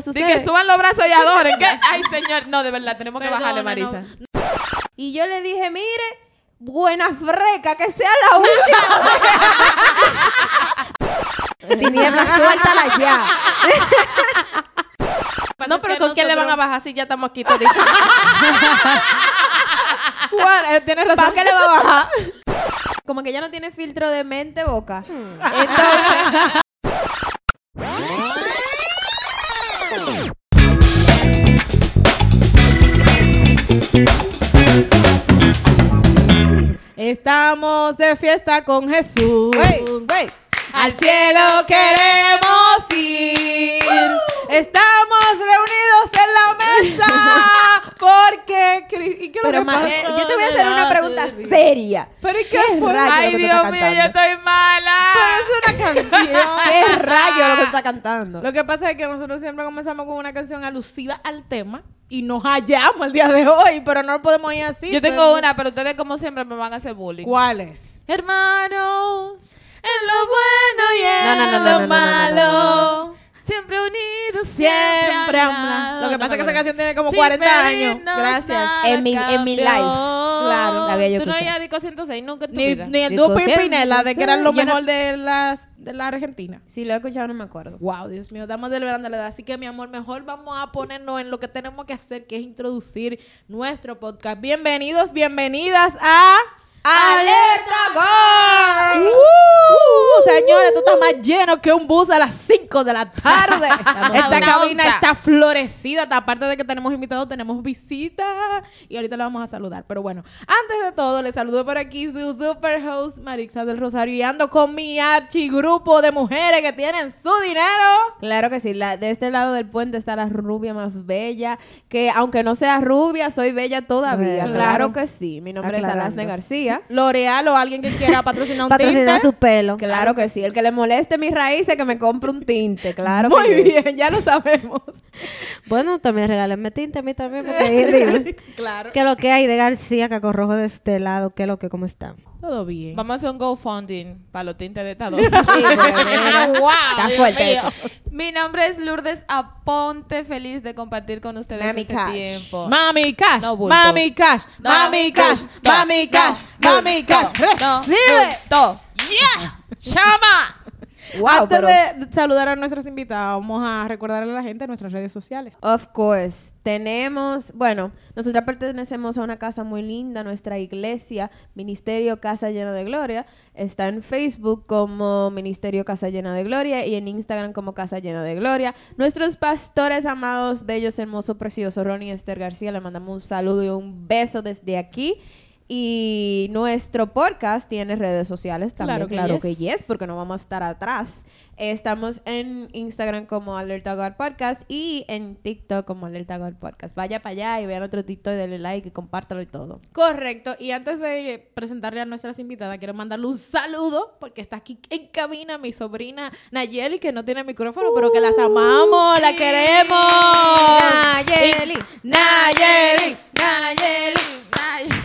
Di sucede. que suban los brazos y adoren. ¿Qué? Ay, señor. No, de verdad, tenemos que bajarle, Marisa. Y yo le dije, mire, buena freca, que sea la última. Tiniebla, suéltala ya. No, pero ¿con quién le van a bajar si ya estamos aquí toditos? Bueno, eh, tienes razón. ¿Para qué le va a bajar? Como que ya no tiene filtro de mente boca. Entonces, Estamos de fiesta con Jesús. Al cielo queremos ir. Estamos reunidos en la mesa. Porque. ¿Y qué es lo Pero que pasa? eh, yo te voy a hacer una pregunta seria. Pero ¿y qué ¿Qué fue? rayo? Ay, Dios mío, yo estoy mala. Pero es una canción. ¿Qué rayo lo que tú estás cantando? Lo que pasa es que nosotros siempre comenzamos con una canción alusiva al tema y nos hallamos el día de hoy, pero no lo podemos ir así. Yo tengo una, pero ustedes como siempre me van a hacer bullying. ¿Cuál es? Hermanos, En lo bueno y en No, no, no, no, lo no, no, no, malo. Siempre unidos, Siempre lado. Lo que pasa es que esa canción tiene como Sin 40 años. Gracias. En mi- en mi life. Claro. La había yo Tú no escuchado. Disco 106 nunca en tu Ni, vida. ni el Disco dúo cien, Pimpinela, de que eran lo yo no- mejor de, las, de la Argentina. Si lo he escuchado, no me acuerdo. Wow, Dios mío, estamos celebrando la edad. Así que, mi amor, mejor vamos a ponernos en lo que tenemos que hacer, que es introducir nuestro podcast. Bienvenidos, bienvenidas a... ¡Alerta Gol! Uh, señores, esto está más lleno que un bus a las 5 de la tarde. Esta cabina onza. está florecida. Aparte de que tenemos invitados, tenemos visita. Y ahorita le vamos a saludar. Pero bueno, antes de todo, le saludo por aquí su super host, Marixa del Rosario. Y ando con mi archigrupo de mujeres que tienen su dinero. Claro que sí. La, de este lado del puente está la rubia más bella. Que aunque no sea rubia, soy bella todavía. Claro. Claro, que sí. Mi nombre es Alasne García. L'Oreal o alguien que quiera patrocinar un Patrocinar tinte. su pelo. Claro que sí. El que le moleste mis raíces, que me compre un tinte. Claro Muy que bien, ya lo sabemos. Bueno, también regálenme tinte a mí también, porque claro. ¿Qué es lo que hay de García Cacorrojo de este lado? ¿Qué es lo que, cómo están? Todo bien. Vamos a hacer un GoFunding para los tintes de esta Sí, mira, wow, está fuerte esto. Mi nombre es Lourdes Aponte, feliz de compartir con ustedes Mami este Cash. tiempo. Mami Cash, No, bulto. Mami Cash, No, Mami Cash, no, Mami no, Cash, no, Recibe. Yeah, chama. Wow, Antes pero- de saludar a nuestros invitados, vamos a recordarle a la gente nuestras redes sociales. Of course. Tenemos, bueno, nosotras pertenecemos a una casa muy linda, nuestra iglesia, Ministerio Casa Llena de Gloria. Está en Facebook como Ministerio Casa Llena de Gloria y en Instagram como Casa Llena de Gloria. Nuestros pastores amados, bellos, hermosos, preciosos, Ronnie y Esther García, le mandamos un saludo y un beso desde aquí. Y nuestro podcast tiene redes sociales también, Claro que claro yes. que yes, porque no vamos a estar atrás. Estamos en Instagram como Alerta God Podcast y en TikTok como Alerta God Podcast. Vaya para allá y vean otro TikTok, denle like y compártalo y todo. Correcto. Y antes de presentarle a nuestras invitadas, quiero mandarle un saludo porque está aquí en cabina mi sobrina Nayeli, que no tiene micrófono, pero que las amamos, la queremos. Nayeli, Nayeli. Nayeli.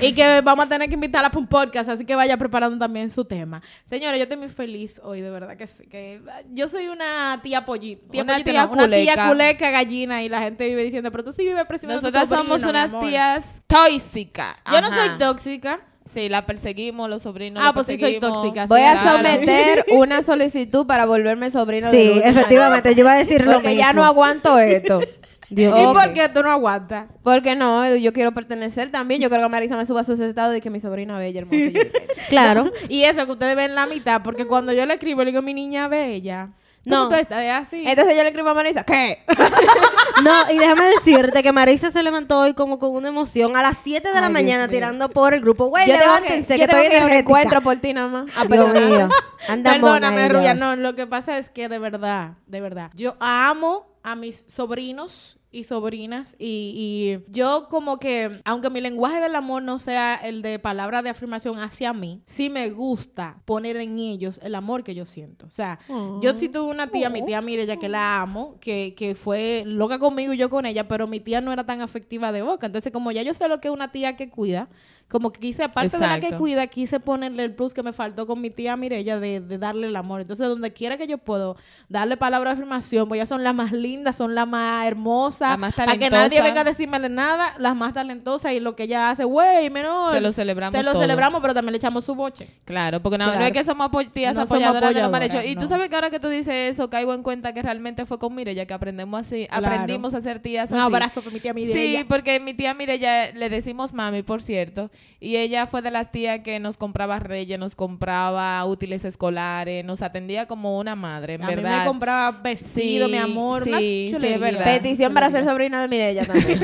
Y que vamos a tener que invitarla para un podcast, así que vaya preparando también su tema. Señores, yo estoy muy feliz hoy, de verdad que sí. Que yo soy una tía pollita. Tía Una pollita, tía no, una tía culeca. gallina y la gente vive diciendo, pero tú sí vives presumiendo tu Nosotras sobrino, somos unas amor". tías tóxicas. Yo no soy tóxica. Sí, la perseguimos, los sobrinos. Ah, pues sí soy tóxica, Voy a someter una solicitud para volverme sobrino Sí, efectivamente, yo iba a decir lo Porque mismo. ya no aguanto esto. Dios ¿Y Ok. por qué tú no aguantas? Porque no, yo quiero pertenecer también. Yo quiero que Marisa me suba a sus estados y que mi sobrina bella, hermosa. Claro. Y eso que ustedes ven la mitad, porque cuando yo le escribo, le digo, mi niña bella. No. Tú estás así. Entonces yo le escribo a Marisa, ¿qué? No, y déjame decirte que Marisa se levantó hoy como con una emoción a las 7 de la mañana Dios tirando por el grupo. Güey, yo que, levántense, yo que, estoy que un energética. encuentro por ti nada más. A Dios mío. Anda Perdóname. Rubia. No, lo que pasa es que de verdad, de verdad, yo amo a mis sobrinos y sobrinas y, y yo como que, aunque mi lenguaje del amor no sea el de palabra de afirmación hacia mí, sí me gusta poner en ellos el amor que yo siento. O sea, yo sí tuve una tía, mi tía Mireya, que la amo, que, que fue loca conmigo y yo con ella, pero mi tía no era tan afectiva de boca. Entonces, como ya yo sé lo que es una tía que cuida, como que quise, aparte de la que cuida, quise ponerle el plus que me faltó con mi tía Mirella de, de darle el amor. Entonces, donde quiera que yo puedo darle palabra de afirmación, pues ellas son las más lindas, son las más hermosas. La más para que nadie venga a decirme nada, las más talentosas y lo que ella hace, güey, menor. Se lo celebramos Se lo todo. celebramos, pero también le echamos su boche. Claro, porque no, es que somos tías No somos apoyadoras de lo mal hecho. Y no. tú sabes que ahora que tú dices eso, caigo en cuenta que realmente fue con Mireya que aprendemos así, Claro. aprendimos a ser tías Un así. abrazo para mi tía Mirella. Sí, porque mi tía Mireya le decimos mami, por cierto, y ella fue de las tías que nos compraba reyes, nos compraba útiles escolares, nos atendía como una madre, en a mí verdad. me compraba vestido, Sí, mi amor. sí, una sí, es verdad. Petición para ser sobrina de Mirella también.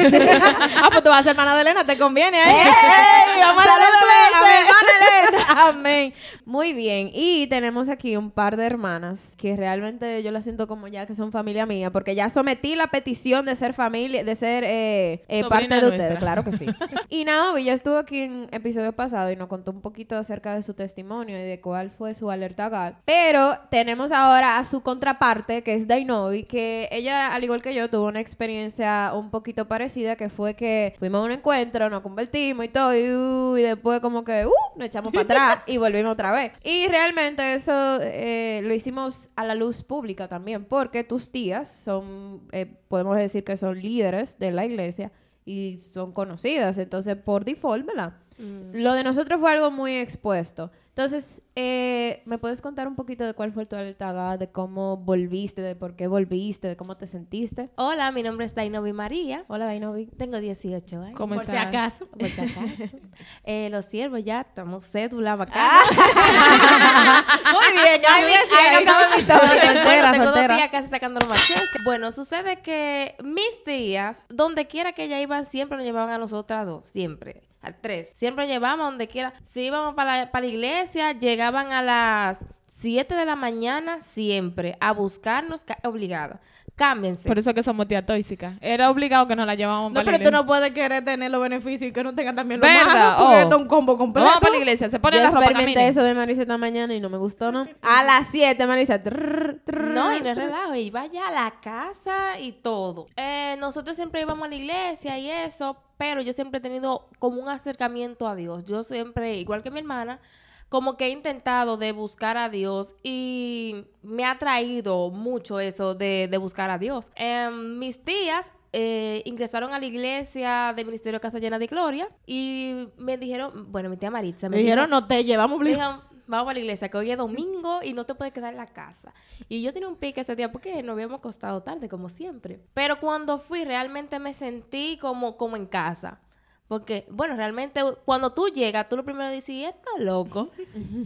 ah, pues tú vas a ser hermana de Elena, te conviene. ¿eh? ¡Ey! ¡Vamos a darle! Amén. Muy bien, y tenemos aquí un par de hermanas que realmente yo las siento como ya que son familia mía, porque ya sometí la petición de ser familia, de ser eh, eh, parte de nuestra. ustedes, claro que sí. y Naomi ya estuvo aquí en episodio pasado y nos contó un poquito acerca de su testimonio y de cuál fue su alerta GAL. Pero tenemos ahora a su contraparte, que es Dainovi, que ella, al igual que yo, tuvo una experiencia un poquito parecida, que fue que fuimos a un encuentro, nos convertimos y todo, y, uh, y después como que uh, nos echamos para atrás y volvimos otra vez. Y realmente eso eh, lo hicimos a la luz pública también, porque tus tías son, eh, podemos decir que son líderes de la iglesia y son conocidas, entonces por default, ¿verdad? Lo de nosotros fue algo muy expuesto. Entonces, eh, ¿me puedes contar un poquito de cuál fue tu alerta GAD, de cómo volviste, de por qué volviste, de cómo te sentiste? Hola, mi nombre es Dainovi María. Hola, Dainovi. Tengo 18 años. ¿Cómo Por si acaso. Por si acaso. Eh, los siervos ya, estamos cédula, Ah, bacana. Muy bien, ya me mi no, Soltera, bueno, tengo soltera. dos tías casi sacando los machetes. Bueno, sucede que mis tías, donde quiera que ellas iban, siempre nos llevaban a nosotras dos, siempre. Al tres. Siempre llevaban donde quiera. Si íbamos para la, para la iglesia, llegaban a las 7 de la mañana, siempre, a buscarnos, ca- obligada. Cámbiense. Por eso que somos tía tóxica. Era obligado que nos la llevábamos No, para pero la tú iglesia. no puedes querer tener los beneficios y que no tengan también los malos, porque Oh. esto es un combo completo. Vamos para la iglesia, se pone Yo la ropa experimenté eso de Marisa esta mañana y no me gustó, ¿no? A las 7, Marisa. trrr, trrr. No, y no es relajo, iba ya a la casa y todo. Eh, nosotros siempre íbamos a la iglesia y eso, pero yo siempre he tenido como un acercamiento a Dios. Yo siempre, igual que mi hermana, como que he intentado de buscar a Dios y me ha traído mucho eso de, de buscar a Dios. Em, mis tías eh, ingresaron a la iglesia del Ministerio Casa Llena de Gloria y me dijeron, bueno, mi tía Maritza Me dijeron, no te llevamos me obligado. dijeron, vamos a la iglesia, que hoy es domingo y no te puedes quedar en la casa. Y yo tenía un pique ese día porque nos habíamos acostado tarde, como siempre. Pero cuando fui, realmente me sentí como, como en casa. Porque, bueno, realmente cuando tú llegas, tú lo primero dices, "¿Y está loco.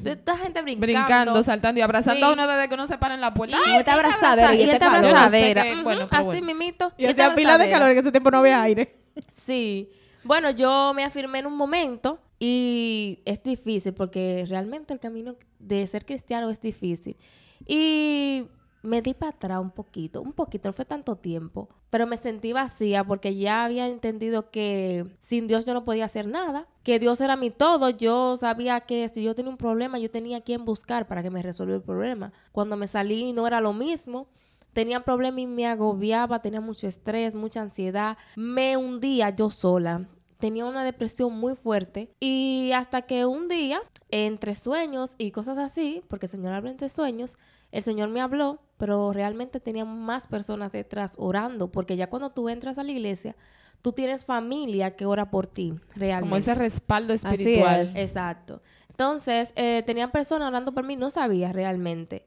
Esta gente brincando. Brincando, saltando y abrazando Sí. a uno desde que uno se para en la puerta. Y esta abrazadera y y este esta abrazadera. Bueno, pero así bueno. mimito. Y esta hacía pila de calor, que ese tiempo no había aire. Sí. Bueno, yo me afirmé en un momento y es difícil porque realmente el camino de ser cristiano es difícil. Y me di para atrás un poquito, un poquito, no fue tanto tiempo, pero me sentí vacía porque ya había entendido que sin Dios yo no podía hacer nada, que Dios era mi todo, yo sabía que si yo tenía un problema yo tenía a quien buscar para que me resuelva el problema. Cuando me salí no era lo mismo tenía problemas y me agobiaba, tenía mucho estrés, mucha ansiedad, me hundía yo sola. Tenía una depresión muy fuerte y hasta que un día, entre sueños y cosas así, porque el Señor habla entre sueños, el Señor me habló, pero realmente tenía más personas detrás orando, porque ya cuando tú entras a la iglesia, tú tienes familia que ora por ti, realmente. Como ese respaldo Así espiritual. es. Exacto. Entonces, eh, tenían personas orando por mí, no sabía realmente.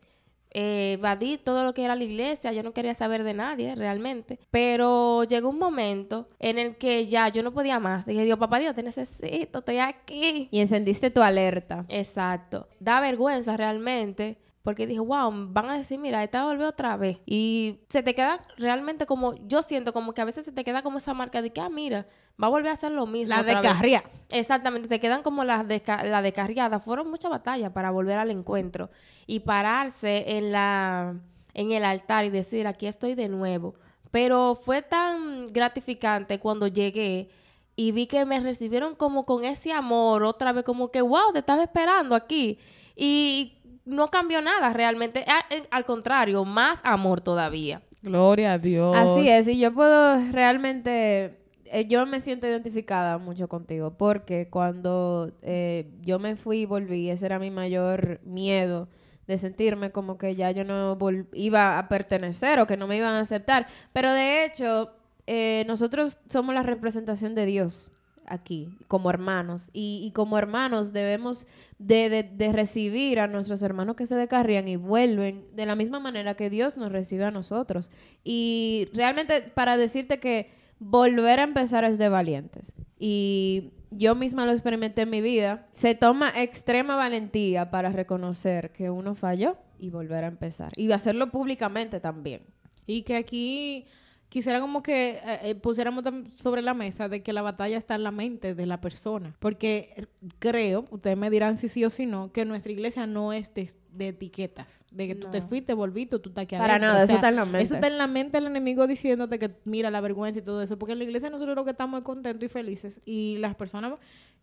Eh, evadí todo lo que era la iglesia, yo no quería saber de nadie realmente. Pero llegó un momento en el que ya yo no podía más. Dije, Dios, papá Dios, te necesito, estoy aquí. Y encendiste tu alerta. Exacto. Da vergüenza realmente. Porque dije, wow, van a decir, mira, esta volvió otra vez. Y se te queda realmente como, yo siento como que a veces se te queda como esa marca de que, ah, mira, va a volver a hacer lo mismo. La descarría. Exactamente, te quedan como las desca la descarriada. Fueron muchas batallas para volver al encuentro y pararse en la en el altar y decir, aquí estoy de nuevo. Pero fue tan gratificante cuando llegué y vi que me recibieron como con ese amor, otra vez como que, wow, te estaba esperando aquí. Y no cambió nada realmente, A- eh, al contrario, más amor todavía. Gloria a Dios. Así es, y yo puedo realmente, eh, yo me siento identificada mucho contigo, porque cuando eh, yo me fui y volví, ese era mi mayor miedo de sentirme como que ya yo no vol- iba a pertenecer o que no me iban a aceptar. Pero de hecho, eh, nosotros somos la representación de Dios aquí, como hermanos. Y, como hermanos debemos de, recibir a nuestros hermanos que se descarrían y vuelven de la misma manera que Dios nos recibe a nosotros. Y realmente para decirte que volver a empezar es de valientes. Y yo misma lo experimenté en mi vida. Se toma extrema valentía para reconocer que uno falló y volver a empezar. Y hacerlo públicamente también. Y que aquí quisiera como que eh, eh, pusiéramos sobre la mesa de que la batalla está en la mente de la persona. Porque eh, creo, ustedes me dirán si sí o si no, que nuestra iglesia no es de, de etiquetas. De que tú te fuiste, volviste, tú estás aquí Para nada, eso está en la mente. Eso está en la mente del enemigo diciéndote que mira la vergüenza y todo eso. Porque en la iglesia nosotros lo que estamos es contentos y felices. Y las personas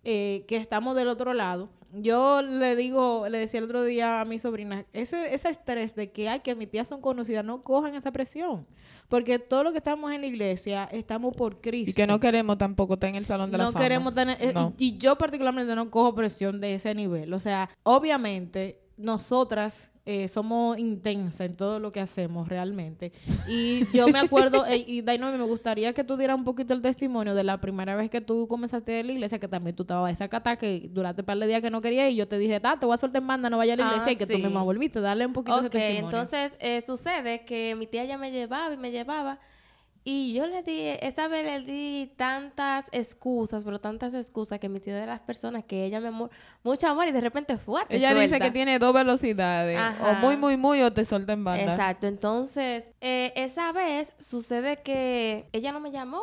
eh, que estamos del otro lado. Yo le digo, le decía el otro día a mi sobrina, ese, ese estrés de que, ay, que mis tías son conocidas, no cojan esa presión. Porque todo lo que estamos en la iglesia, estamos por Cristo. Y que no queremos tampoco estar en el salón de la no fama. queremos tener eh, No. y, y yo particularmente no cojo presión de ese nivel o sea obviamente nosotras eh, somos intensas en todo lo que hacemos realmente y yo me acuerdo eh, y Dainomi me gustaría que tú dieras un poquito el testimonio de la primera vez que tú comenzaste en la iglesia que también tú estabas esa cata que durante un par de días que no querías y yo te dije ta te voy a soltar en banda no vaya a la Ah, iglesia y que tú sí. misma volviste dale un poquito ese Ok, testimonio entonces eh, sucede que mi tía ya me llevaba y me llevaba. Y yo le di, esa vez le di tantas excusas, pero tantas excusas que mi tía de las personas que ella me mu- mucho amor y de repente fuerte. Ella dice que tiene dos velocidades. Ajá. O muy, muy, muy o te suelta en banda. Exacto, entonces eh, esa vez sucede que ella no me llamó,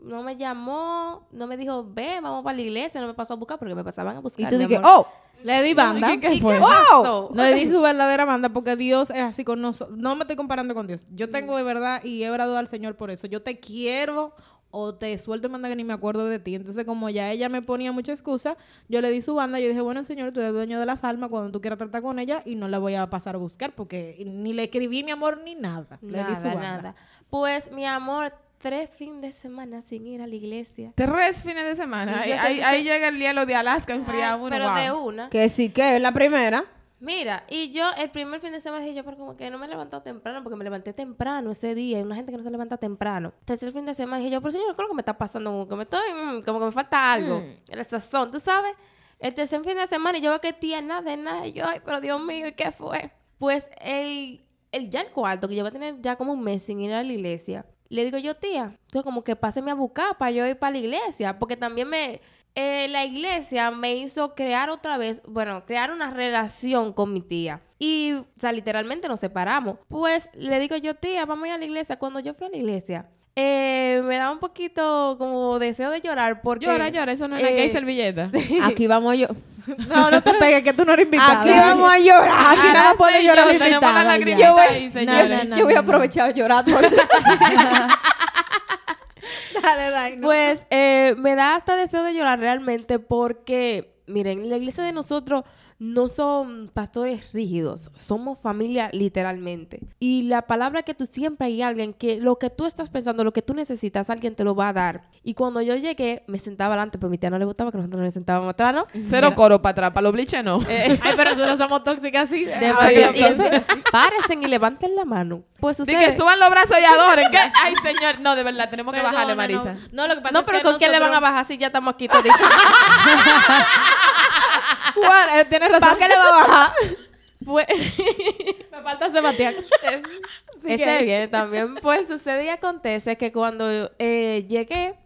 no me llamó, no me dijo, ve, vamos para la iglesia, no me pasó a buscar porque me pasaban a buscar. Y tú dices, amor. oh, le di banda ¿Y qué, qué ¿Y fue? qué pasó? Le di su verdadera banda porque Dios es así con nosotros. No me estoy comparando con Dios. Yo tengo de verdad y he orado al Señor por eso. Yo te quiero o te suelto en banda que ni me acuerdo de ti. Entonces, como ya ella me ponía mucha excusa, yo le di su banda. Yo dije, bueno, Señor, tú eres dueño de las almas cuando tú quieras tratar con ella y no la voy a pasar a buscar porque ni le escribí mi amor ni nada. Le di su banda. nada. Pues mi amor, tres fines de semana sin ir a la iglesia. Tres fines de semana. Ahí, llega el hielo de Alaska enfriado. Ay, uno, pero wow. de una. que sí que es la primera. Mira, y yo el primer fin de semana dije yo, pero como que no me he levantado temprano, porque me levanté temprano ese día, y una gente que no se levanta temprano. Tercer fin de semana dije yo, pero señor, ¿qué es lo que me está pasando? Como que me estoy, mm, como que me falta algo. El sazón, ¿tú sabes? El tercer fin de semana y yo veo que tía nada de nada, y yo, ay, pero Dios mío, ¿y qué fue? Pues el, el ya el cuarto, que yo voy a tener ya como un mes sin ir a la iglesia, le digo yo, tía, entonces como que páseme a buscar para yo ir para la iglesia, porque también me, eh, la iglesia me hizo crear otra vez, bueno, crear una relación con mi tía. Y, o sea, literalmente nos separamos. Pues le digo yo, tía, vamos a ir a la iglesia. Cuando yo fui a la iglesia, eh, me daba un poquito como deseo de llorar porque... Llora, llora. Eso no es la que hay eh, servilleta. Aquí vamos yo. No, no te pegues, que tú no eres invitada. Aquí vamos a llorar. Aquí nada más puede llorar invitada. la Yo voy- ahí, no, no. yo voy a aprovechar a llorar. por- Dale, no. Pues eh, me da hasta deseo de llorar realmente porque, miren, la iglesia de nosotros no son pastores rígidos, somos familia literalmente. Y la palabra que tú siempre hay alguien que lo que tú estás pensando, lo que tú necesitas, alguien te lo va a dar. Y cuando yo llegué, me sentaba adelante, pero a mi tía no le gustaba que nosotros nos sentábamos atrás, ¿no? Cero coro para atrás. Para los bliches no. Ay, pero nosotros somos tóxicas así. Y eso, párense y levanten la mano. Pues sucede. que suban los brazos y adoren. ¿Qué? Ay, señor. No, de verdad. Tenemos que bajarle, Marisa. No, no, lo que pasa No, es pero que ¿con quién le van a bajar si ya estamos aquí eh, tienes razón. ¿Para qué le va a bajar? Pues... Me falta Sebastián. Ese bien también. Pues sucede y acontece que cuando eh, llegué,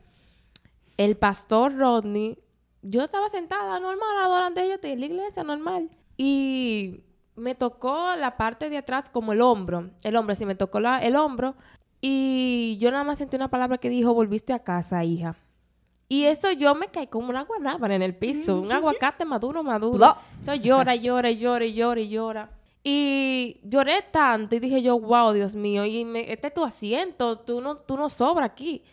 el pastor Rodney, yo estaba sentada normal, adorando ellos en la iglesia normal. Y me tocó la parte de atrás como el hombro. El hombro, sí, me tocó la- el hombro. Y yo nada más sentí una palabra que dijo, volviste a casa, hija. Y eso yo me caí como una guanábana en el piso, un aguacate maduro, maduro. Eso llora, llora, llora, y llora, y llora. Y lloré tanto y dije yo, wow, Dios mío, y me, este es tu asiento, tú no, tú no sobra aquí.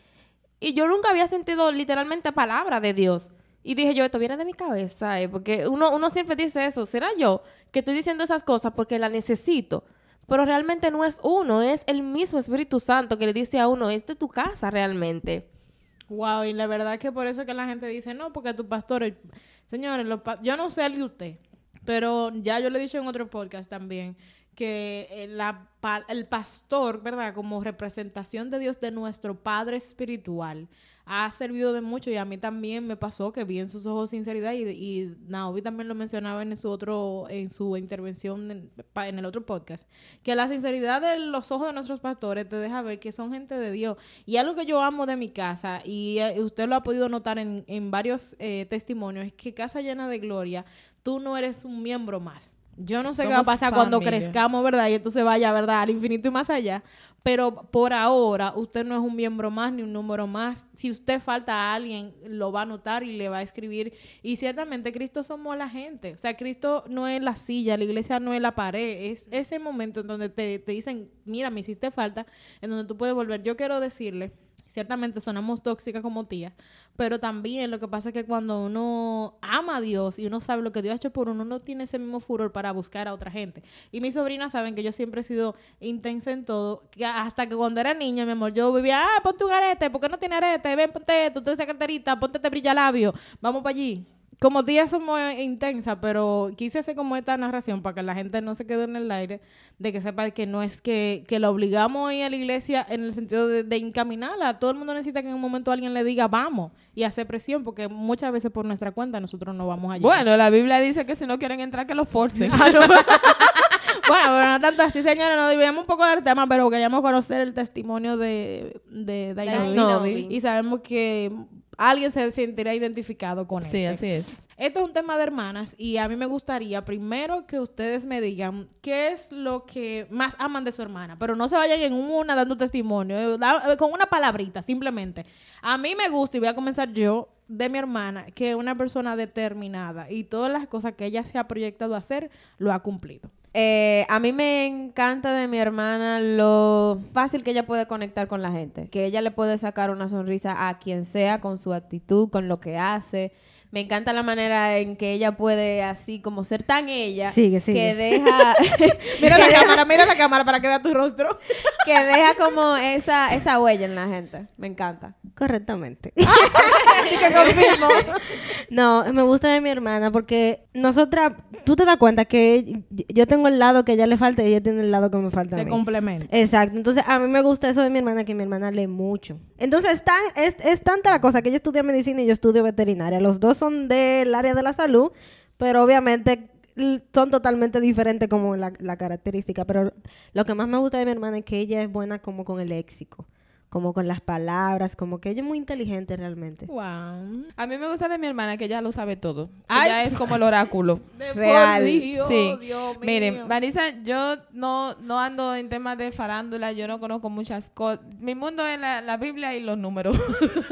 Y yo nunca había sentido literalmente palabra de Dios. Y dije yo, esto viene de mi cabeza, eh, porque uno, uno siempre dice eso, ¿será yo que estoy diciendo esas cosas porque la necesito? Pero realmente no es uno, es el mismo Espíritu Santo que le dice a uno, esta es tu casa realmente. Wow, y la verdad que por eso que la gente dice, no, porque tu pastor, señores, los pa- yo no sé el de usted, pero ya yo le he dicho en otro podcast también que eh, la el pastor, ¿verdad? Como representación de Dios de nuestro Padre espiritual, ha servido de mucho y a mí también me pasó que vi en sus ojos sinceridad y, y Naomi también lo mencionaba en su otro en su intervención en, el otro podcast que la sinceridad de los ojos de nuestros pastores te deja ver que son gente de Dios. Y algo que yo amo de mi casa y eh, usted lo ha podido notar en, en varios eh, testimonios es que casa llena de gloria tú no eres un miembro más yo no sé qué va a pasar cuando crezcamos, ¿verdad? Y esto se vaya, ¿verdad? Al infinito y más allá. Pero por ahora, usted no es un miembro más ni un número más. Si usted falta a alguien, lo va a notar y le va a escribir. Y ciertamente, Cristo somos la gente. O sea, Cristo no es la silla, la iglesia no es la pared. Es ese momento en donde te, te dicen, mira, me hiciste falta, en donde tú puedes volver. Yo quiero decirle, ciertamente sonamos tóxicas como tía, pero también lo que pasa es que cuando uno ama a Dios y uno sabe lo que Dios ha hecho por uno, uno tiene ese mismo furor para buscar a otra gente. Y mis sobrinas saben que yo siempre he sido intensa en todo, que hasta que cuando era niña, mi amor, yo vivía, ah, ponte un arete, ¿por qué no tiene arete? Ven, ponte esto, ponte esa carterita, ponte este brilla labio, vamos para allí. Como tía somos intensas, pero quise hacer como esta narración para que la gente no se quede en el aire, de que sepa que no es que, que la obligamos a ir a la iglesia en el sentido de, de encaminarla. Todo el mundo necesita que en un momento alguien le diga vamos y hacer presión, porque muchas veces por nuestra cuenta nosotros no vamos allá. Bueno, la Biblia dice que si no quieren entrar, que lo forcen. Bueno, pero no tanto así, señores, nos desviamos un poco del tema, pero queríamos conocer el testimonio de, de. Dainovi. Y sabemos que alguien se sentirá identificado con Sí, este. así es. Esto es un tema de hermanas y a mí me gustaría primero que ustedes me digan qué es lo que más aman de su hermana, pero no se vayan en una dando testimonio, eh, eh, con una palabrita, simplemente. A mí me gusta, y voy a comenzar yo, de mi hermana, que es una persona determinada y todas las cosas que ella se ha proyectado a hacer, lo ha cumplido. Eh, a mí me encanta de mi hermana lo fácil que ella puede conectar con la gente. Que ella le puede sacar una sonrisa a quien sea con su actitud, con lo que hace. Me encanta la manera en que ella puede así como ser tan ella Sigue, sigue. que deja Mira la cámara, mira la cámara para que vea tu rostro. que deja como esa esa huella en la gente. Me encanta. Correctamente. y que confirmo. No, me gusta de mi hermana porque nosotras, tú te das cuenta que yo tengo el lado que a ella le falta y ella tiene el lado que me falta a Se mí. complementa. Exacto, entonces a mí me gusta eso de mi hermana, que mi hermana lee mucho. Entonces es, tan, es, es tanta la cosa que ella estudia medicina y yo estudio veterinaria. Los dos son del área de la salud, pero obviamente son totalmente diferentes como la, la característica. Pero lo que más me gusta de mi hermana es que ella es buena como con el léxico, como con las palabras, como que ella es muy inteligente realmente. Wow. A mí me gusta de mi hermana que ella lo sabe todo. Ay. Ella es como el oráculo. De Real. por Dios, sí. Dios mío. Miren, Marisa, yo no, no ando en temas de farándula, yo no conozco muchas cosas. Mi mundo es la, la Biblia y los números.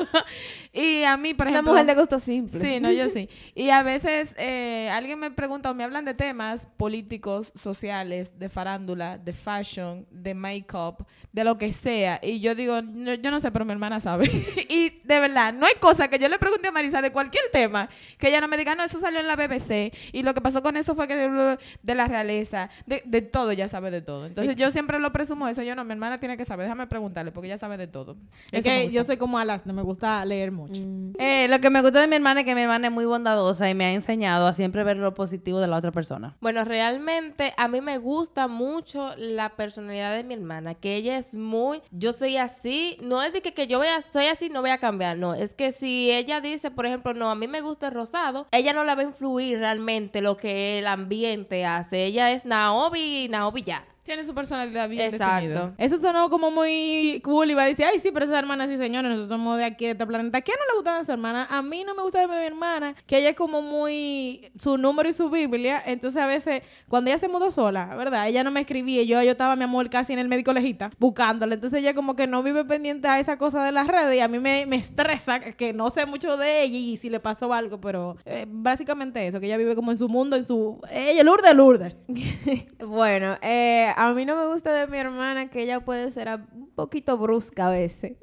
y a mí, por Una ejemplo... mujer de gusto simple. Sí, no, yo sí. Y a veces eh, alguien me pregunta o me hablan de temas políticos, sociales, de farándula, de fashion, de make-up, de lo que sea. Y yo digo, no, yo no sé, pero mi hermana sabe. y de verdad, no hay cosa que yo le pregunte a Marisa de cualquier tema que ella no me diga, no, eso salió en la BBC. Y lo que pasó con eso fue que de, de la realeza, de, de todo, ella sabe de todo. Entonces yo siempre lo presumo eso. Yo no, mi hermana tiene que saber. Déjame preguntarle porque ella sabe de todo. Es Eso que yo soy como Alas, no me gusta leer mucho. Eh, lo que me gusta de mi hermana es que mi hermana es muy bondadosa y me ha enseñado a siempre ver lo positivo de la otra persona. Bueno, realmente a mí me gusta mucho la personalidad de mi hermana, que ella es muy, yo soy así, no es de que, que yo voy a, soy así, no voy a cambiar, no, es que si ella dice, por ejemplo, no, a mí me gusta el rosado, ella no la va a influir realmente lo que el ambiente hace, ella es Naomi y Naomi ya. Tiene su personalidad bien Exacto. definida. Eso sonó como muy cool y va a decir, ay, sí, pero esa hermana sí, señores, nosotros somos de aquí, de este planeta. ¿A quién no le gusta de su hermana? A mí no me gusta de mi hermana, que ella es como muy su número y su Biblia. Entonces, a veces, cuando ella se mudó sola, ¿verdad? Ella no me escribía, yo, yo estaba, mi amor, casi en el médico lejita, buscándola. Entonces, ella como que no vive pendiente a esa cosa de las redes y a mí me, me estresa que no sé mucho de ella y si le pasó algo, pero eh, básicamente eso, que ella vive como en su mundo, en su... Ella, Lourdes, Lourdes. Bueno, eh, a mí no me gusta de mi hermana que ella puede ser a- un poquito brusca a veces.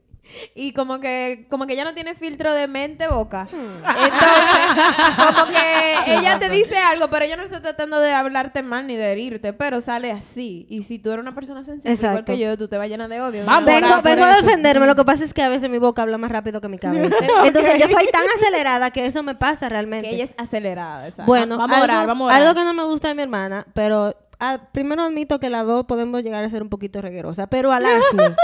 Y como que, como que ella no tiene filtro de mente boca. Entonces, como que ella te dice algo, pero ella no está tratando de hablarte mal ni de herirte, pero sale así. Y si tú eres una persona sensible, igual que yo, tú te vas llena de odio. Vamos. Vengo, vengo a defenderme. Lo que pasa es que a veces mi boca habla más rápido que mi cabeza. Entonces yo soy tan acelerada que eso me pasa realmente. Que ella es acelerada, ¿sabes? Bueno, Vamos a orar, vamos a orar. Algo que no me gusta de mi hermana, pero primero admito que las dos podemos llegar a ser un poquito reguerosas, pero a Lasmi,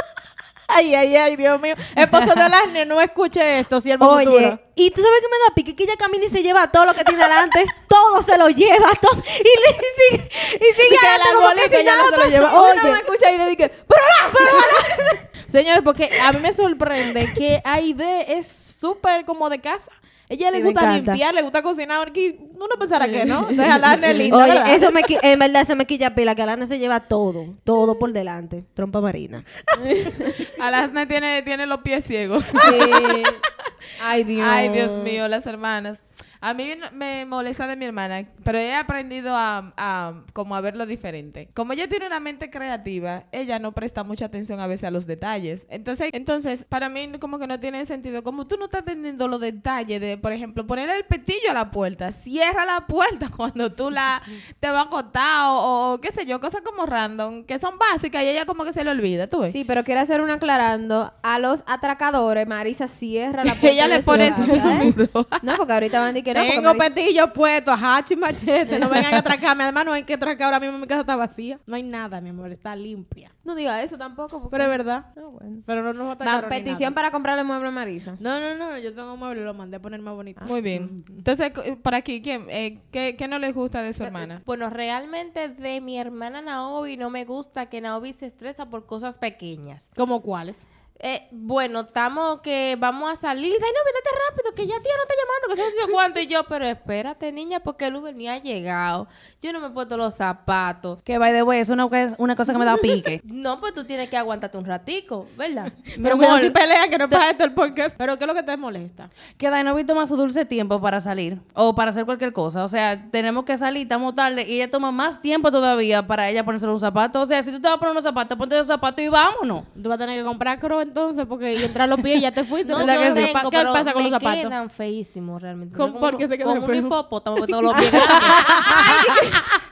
Ay, ay, ay, Dios mío. Esposo de Lasne, no escuche esto, siervo oye, futuro. y tú sabes que me da pique que ella camina y se lleva todo lo que tiene delante, todo se lo lleva, todo, y, le, sigue, y sigue Y que adelante que si ella no se lo lleva. Uno Oye. me escucha y le dije, pero Señores, porque a mí me sorprende que Aide es súper como de casa. Ella le Sí, gusta limpiar, le gusta cocinar. Uno pensará que no. O sea, es linda, Oye, ¿verdad? eso me, en verdad se me quilla pila, que Alana se lleva todo, todo por delante, trompa marina. Alasne tiene, tiene los pies ciegos. Sí. Ay, Dios. Ay, Dios mío, las hermanas. A mí me molesta de mi hermana, pero he aprendido a, a como a verlo diferente. Como ella tiene una mente creativa, ella no presta mucha atención a veces a los detalles. Entonces, entonces para mí como que no tiene sentido. Como tú no estás teniendo los detalles de, por ejemplo, ponerle el petillo a la puerta, cierra la puerta cuando tú la te vas a acostar o, o qué sé yo, cosas como random, que son básicas y ella como que se le olvida, ¿tú ves? Sí, pero quiero hacer un aclarando. A los atracadores, Marisa cierra la puerta Ella le pone casa, su ¿eh? No, porque ahorita van a decir que no. Tengo petillo puesto, hacha y machete. No vengan a atracarme. Además, no hay que atracar. Ahora mismo mi casa está vacía. No hay nada, mi amor. Está limpia. No diga eso tampoco. porque- Pero es verdad. Ah, bueno. Pero no nos Va, atracaron ni petición para comprarle mueble a Marisa. No, no, no. Yo tengo un mueble. Lo mandé a poner más bonito. Muy bien. Entonces, cu- por aquí, ¿quién, eh, qué, qué no les gusta de su hermana? Bueno, realmente de mi hermana Naomi no me gusta que Naomi se estresa por cosas pequeñas. ¿Cómo cuáles? Eh, bueno, estamos que vamos a salir. Ay, no, rápido, que ya tía no está llamando, que se ha sido cuánto. Y yo, pero espérate, niña, porque el Uber ni ha llegado. Yo no me he puesto los zapatos. Que by the way, es una, una cosa que me da pique. No, pues tú tienes que aguantarte un ratico, ¿verdad? Pero cuando si pelean, que no pasa esto el podcast. Pero ¿qué es lo que te molesta? que Dainovi toma su dulce tiempo para salir o para hacer cualquier cosa. O sea, tenemos que salir, estamos tarde y ella toma más tiempo todavía para ella ponerse los zapatos. O sea, si tú te vas a poner unos zapatos, ponte los zapatos y vámonos. Tú vas a tener que comprar crow entonces porque y entrar los pies y ya te fuiste. No, ¿Verdad yo que sí? tengo, ¿Qué pero pasa con los zapatos? quedan feísimos realmente. ¿Con- Como por qué se quedan Como un hipopótamo, porque todos los pies.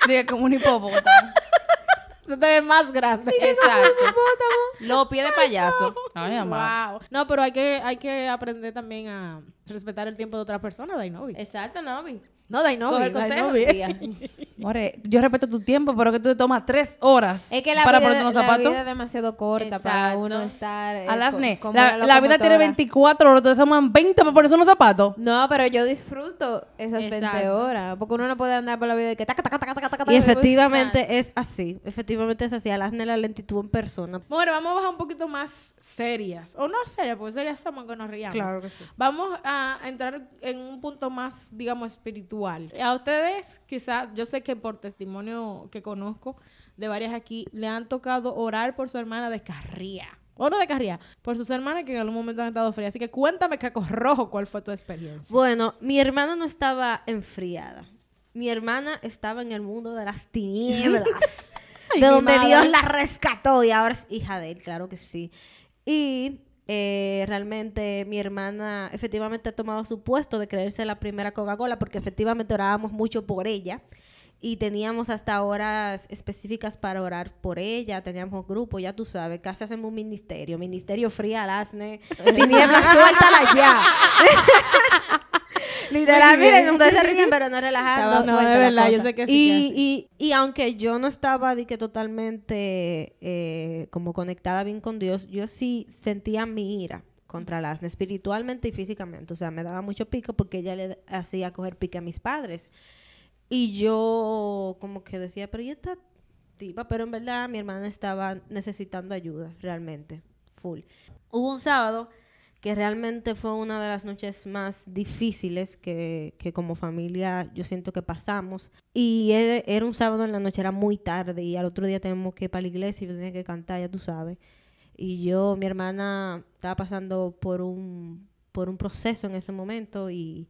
Diga como un hipopótamo. Se te ve más grande. Exacto. Los pies de payaso. Ay, amá. Wow. No, pero hay que, hay que aprender también a respetar el tiempo de otra persona, Dainovi. Exacto, Novi. No, Dainovi. tía. More, yo respeto tu tiempo, pero que tú te tomas tres horas Es que la, para vida, ponerte unos la zapatos. vida es demasiado corta para Exacto. uno estar. eh, Alasne, la, una la vida tiene locomotora. 24 horas, entonces toman 20 para ponerse unos zapatos. No, pero yo disfruto esas 20 Exacto. horas. Porque uno no puede andar por la vida de que taca, taca, taca, taca, taca, Y efectivamente es así, efectivamente es así, Alasne la lentitud en persona. Bueno, vamos a bajar un poquito más serias. O no serias, porque serias somos que nos riamos. Claro que sí. Vamos a entrar en un punto más, digamos, espiritual. A ustedes, quizás, yo sé que por testimonio que conozco de varias aquí, le han tocado orar por su hermana de carría. O no de carría, por sus hermanas que en algún momento han estado frías. Así que cuéntame, Caco Rojo, cuál fue tu experiencia. Bueno, mi hermana no estaba enfriada. Mi hermana estaba en el mundo de las tinieblas. Ay, de donde madre. Dios la rescató y ahora es hija de él, claro que sí. Y eh, realmente mi hermana efectivamente ha tomado su puesto de creerse la primera Coca-Cola porque efectivamente orábamos mucho por ella y teníamos hasta horas específicas para orar por ella, teníamos grupo, ya tú sabes, casi hacemos un ministerio, ministerio fría al asne, tinieblas, suéltala ya. Literal, miren, ustedes se ríen, pero no relajando. Estaba No, fuerte de la verdad, yo cosa. sé que sí. Y, que y, y aunque yo no estaba de que totalmente eh, como conectada bien con Dios, yo sí sentía mi ira contra Lasne, espiritualmente y físicamente. O sea, me daba mucho pico porque ella le hacía coger pique a mis padres. Y yo como que decía, pero ella está tipa, pero en verdad mi hermana estaba necesitando ayuda, realmente, full. Hubo un sábado que realmente fue una de las noches más difíciles que, que como familia yo siento que pasamos. Y era, un sábado en la noche, era muy tarde y al otro día tenemos que ir para la iglesia y yo tenía que cantar, ya tú sabes. Y yo, mi hermana estaba pasando por un, por un proceso en ese momento y,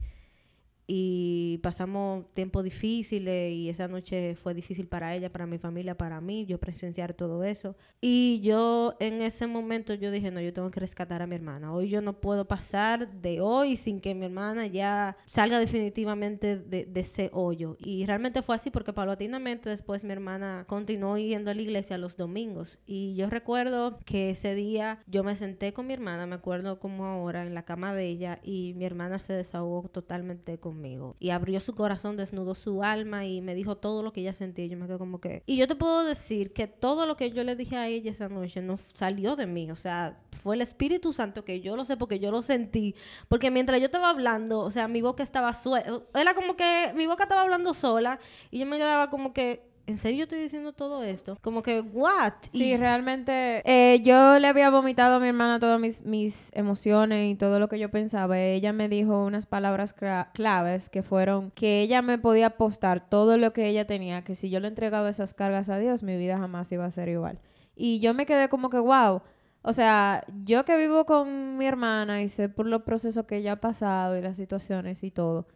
y pasamos tiempos difíciles y esa noche fue difícil para ella, para mi familia, para mí, yo presenciar todo eso. Y yo en ese momento yo dije, no, yo tengo que rescatar a mi hermana. Hoy yo no puedo pasar de hoy sin que mi hermana ya salga definitivamente de, de ese hoyo. Y realmente fue así porque paulatinamente después mi hermana continuó yendo a la iglesia los domingos. Y yo recuerdo que ese día yo me senté con mi hermana, me acuerdo como ahora, en la cama de ella y mi hermana se desahogó totalmente conmigo y abrió su corazón, desnudó su alma y me dijo todo lo que ella sentía. Yo me quedé como que... Y yo te puedo decir que todo lo que yo le dije a ella esa noche no salió de mí. O sea, fue el Espíritu Santo que yo lo sé porque yo lo sentí. Porque mientras yo estaba hablando, o sea, mi boca estaba suelta. Era como que mi boca estaba hablando sola y yo me quedaba como que... ¿En serio estoy diciendo todo esto? Como que, ¿what? Sí, Y- realmente eh, yo le había vomitado a mi hermana todas mis, mis emociones y todo lo que yo pensaba. Ella me dijo unas palabras claves que fueron que ella me podía apostar todo lo que ella tenía, que si yo le entregaba esas cargas a Dios, mi vida jamás iba a ser igual. Y yo me quedé como que, wow. O sea, yo que vivo con mi hermana y sé por los procesos que ella ha pasado y las situaciones y todo,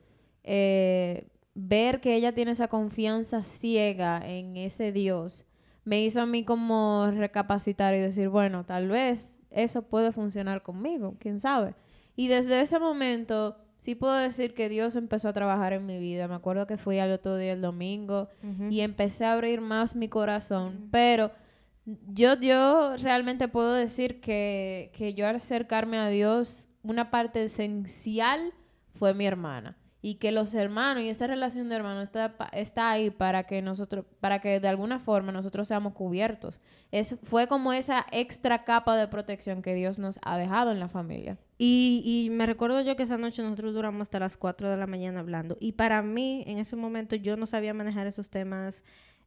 eh, ver que ella tiene esa confianza ciega en ese Dios me hizo a mí como recapacitar y decir, bueno, tal vez eso puede funcionar conmigo, quién sabe. Y desde ese momento sí puedo decir que Dios empezó a trabajar en mi vida. Me acuerdo que fui al otro día el domingo y empecé a abrir más mi corazón, pero yo, yo realmente puedo decir que, que yo al acercarme a Dios, una parte esencial fue mi hermana. Y que los hermanos y esa relación de hermanos está, está ahí para que nosotros, para que de alguna forma nosotros seamos cubiertos. Es, fue como esa extra capa de protección que Dios nos ha dejado en la familia. Y, y me recuerdo yo que esa noche nosotros duramos hasta las 4 de la mañana hablando. Y para mí, en ese momento, yo no sabía manejar esos temas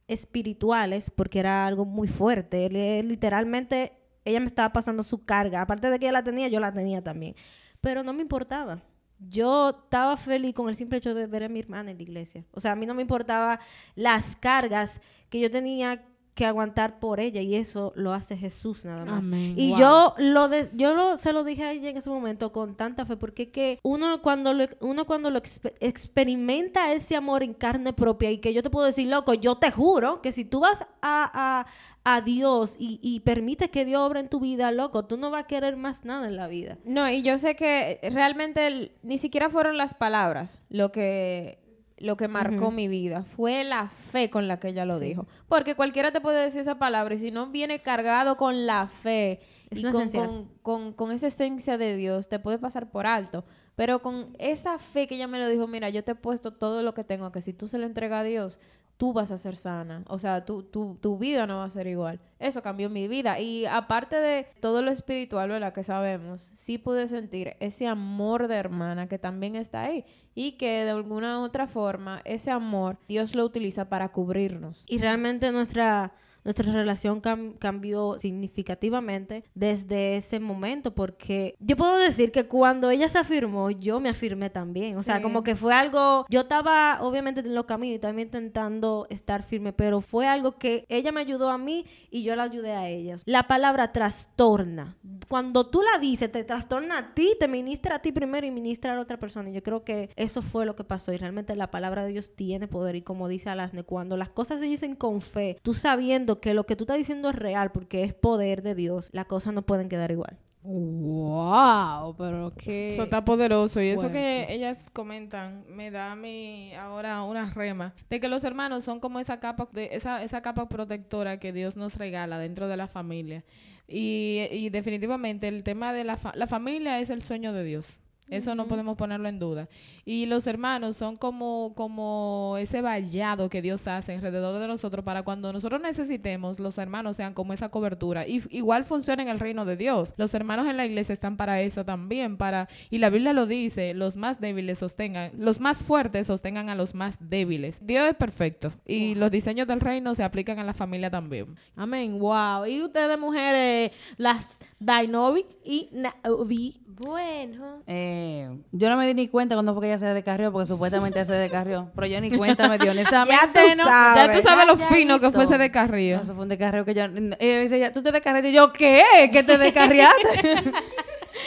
espirituales porque era algo muy fuerte. Literalmente, ella me estaba pasando su carga. Aparte de que ella la tenía, yo la tenía también. Pero no me importaba. Yo estaba feliz con el simple hecho de ver a mi hermana en la iglesia. O sea, a mí no me importaba las cargas que yo tenía que aguantar por ella y eso lo hace Jesús nada más. Amén. Y Wow. yo lo de, yo lo, se lo dije a ella en ese momento con tanta fe porque que uno cuando lo, uno cuando lo expe- experimenta ese amor en carne propia y que yo te puedo decir, loco, yo te juro que si tú vas a, a, a Dios y, y permites que Dios obra en tu vida, loco, tú no vas a querer más nada en la vida. No, y yo sé que realmente el- ni siquiera fueron las palabras lo que lo que marcó mi vida, fue la fe con la que ella lo dijo. Porque cualquiera te puede decir esa palabra y si no viene cargado con la fe Es y con, con, con- con esa esencia de Dios, te puede pasar por alto. Pero con esa fe que ella me lo dijo, mira, yo te he puesto todo lo que tengo, que si tú se lo entregas a Dios, tú vas a ser sana. O sea, tu, tu, tu vida no va a ser igual. Eso cambió mi vida. Y aparte de todo lo espiritual, ¿verdad? Que sabemos, sí pude sentir ese amor de hermana que también está ahí. Y que de alguna u otra forma, ese amor, Dios lo utiliza para cubrirnos. Y realmente nuestra, nuestra relación cam- cambió significativamente desde ese momento, porque yo puedo decir que cuando ella se afirmó, yo me afirmé también. O sea, Sí. como que fue algo, yo estaba obviamente en los caminos y también intentando estar firme, pero fue algo que ella me ayudó a mí y yo la ayudé a ella. La palabra trastorna. Cuando tú la dices, te trastorna a ti, te ministra a ti primero y ministra a la otra persona. Y yo creo que eso fue lo que pasó. Y realmente la palabra de Dios tiene poder. Y como dice Alasne, cuando las cosas se dicen con fe, tú sabiendo que lo que tú estás diciendo es real porque es poder de Dios, las cosas no pueden quedar igual. Wow, pero qué. Eso está poderoso. Y eso que ellas comentan me da a mí ahora una rema. De que los hermanos son como esa capa, de, esa, esa capa protectora que Dios nos regala dentro de la familia. Y, y definitivamente el tema de la, fa- la familia es el sueño de Dios. Eso no podemos ponerlo en duda. Y los hermanos son como, como ese vallado que Dios hace alrededor de nosotros para cuando nosotros necesitemos, los hermanos sean como esa cobertura. Y igual funciona en el reino de Dios. Los hermanos en la iglesia están para eso también, para, y la Biblia lo dice, los más débiles sostengan, los más fuertes sostengan a los más débiles. Dios es perfecto. Y los diseños del reino se aplican a la familia también. Amén, wow. Y ustedes, mujeres, las Dainovi y Naovi. Bueno. Eh, yo no me di ni cuenta cuando fue que ella se descarrió, porque supuestamente ella se descarrió. Pero yo ni cuenta me dio. Honestamente, Ya tú no. sabes. Ya tú sabes lo Ya, fino que ya, fuese hito. de Carrillo. No, eso fue un descarrío que yo. Ella dice, ya, tú te descarriaste. Y yo, ¿qué? ¿Que te descarriaste?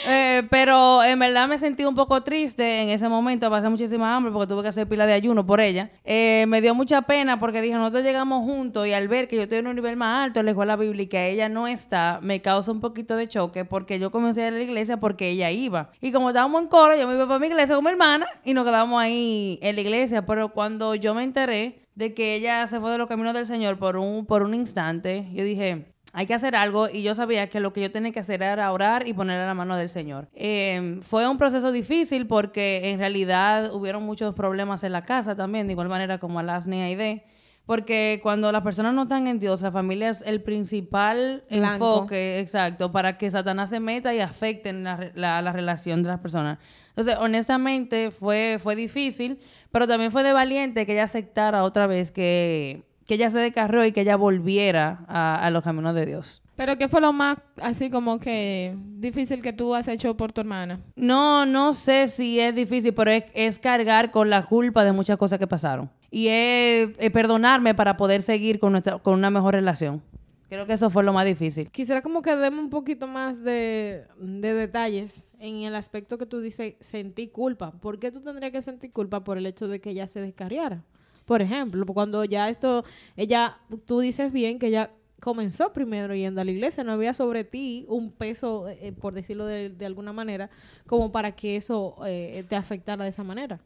Eh, pero en verdad me sentí un poco triste en ese momento, pasé muchísima hambre porque tuve que hacer pila de ayuno por ella. Eh, me dio mucha pena porque dije, nosotros llegamos juntos y al ver que yo estoy en un nivel más alto en la escuela bíblica, ella no está, me causa un poquito de choque porque yo comencé a ir a la iglesia porque ella iba. Y como estábamos en coro, yo me iba para mi iglesia con mi hermana y nos quedamos ahí en la iglesia. Pero cuando yo me enteré de que ella se fue de los caminos del Señor por un, por un instante, yo dije, hay que hacer algo y yo sabía que lo que yo tenía que hacer era orar y poner a la mano del Señor. Eh, fue un proceso difícil porque en realidad hubieron muchos problemas en la casa también, de igual manera como a Lasne y. Porque cuando las personas no están en Dios, la familia es el principal Blanco. enfoque, exacto, para que Satanás se meta y afecte la, la- la relación de las personas. Entonces, honestamente, fue, fue difícil, pero también fue de valiente que ella aceptara otra vez que, que ella se descarrió y que ella volviera a, a los caminos de Dios. Pero ¿qué fue lo más así como que difícil que tú has hecho por tu hermana? No, no sé si es difícil, pero es, es cargar con la culpa de muchas cosas que pasaron. Y es, es perdonarme para poder seguir con, nuestra, con una mejor relación. Creo que eso fue lo más difícil. Quisiera como que demos un poquito más de, de detalles en el aspecto que tú dices, sentí culpa. ¿Por qué tú tendrías que sentir culpa por el hecho de que ella se descarriara? Por ejemplo, cuando ya esto, ella, tú dices bien que ella comenzó primero yendo a la iglesia, no había sobre ti un peso, eh, por decirlo de, de alguna manera, como para que eso eh, te afectara de esa manera.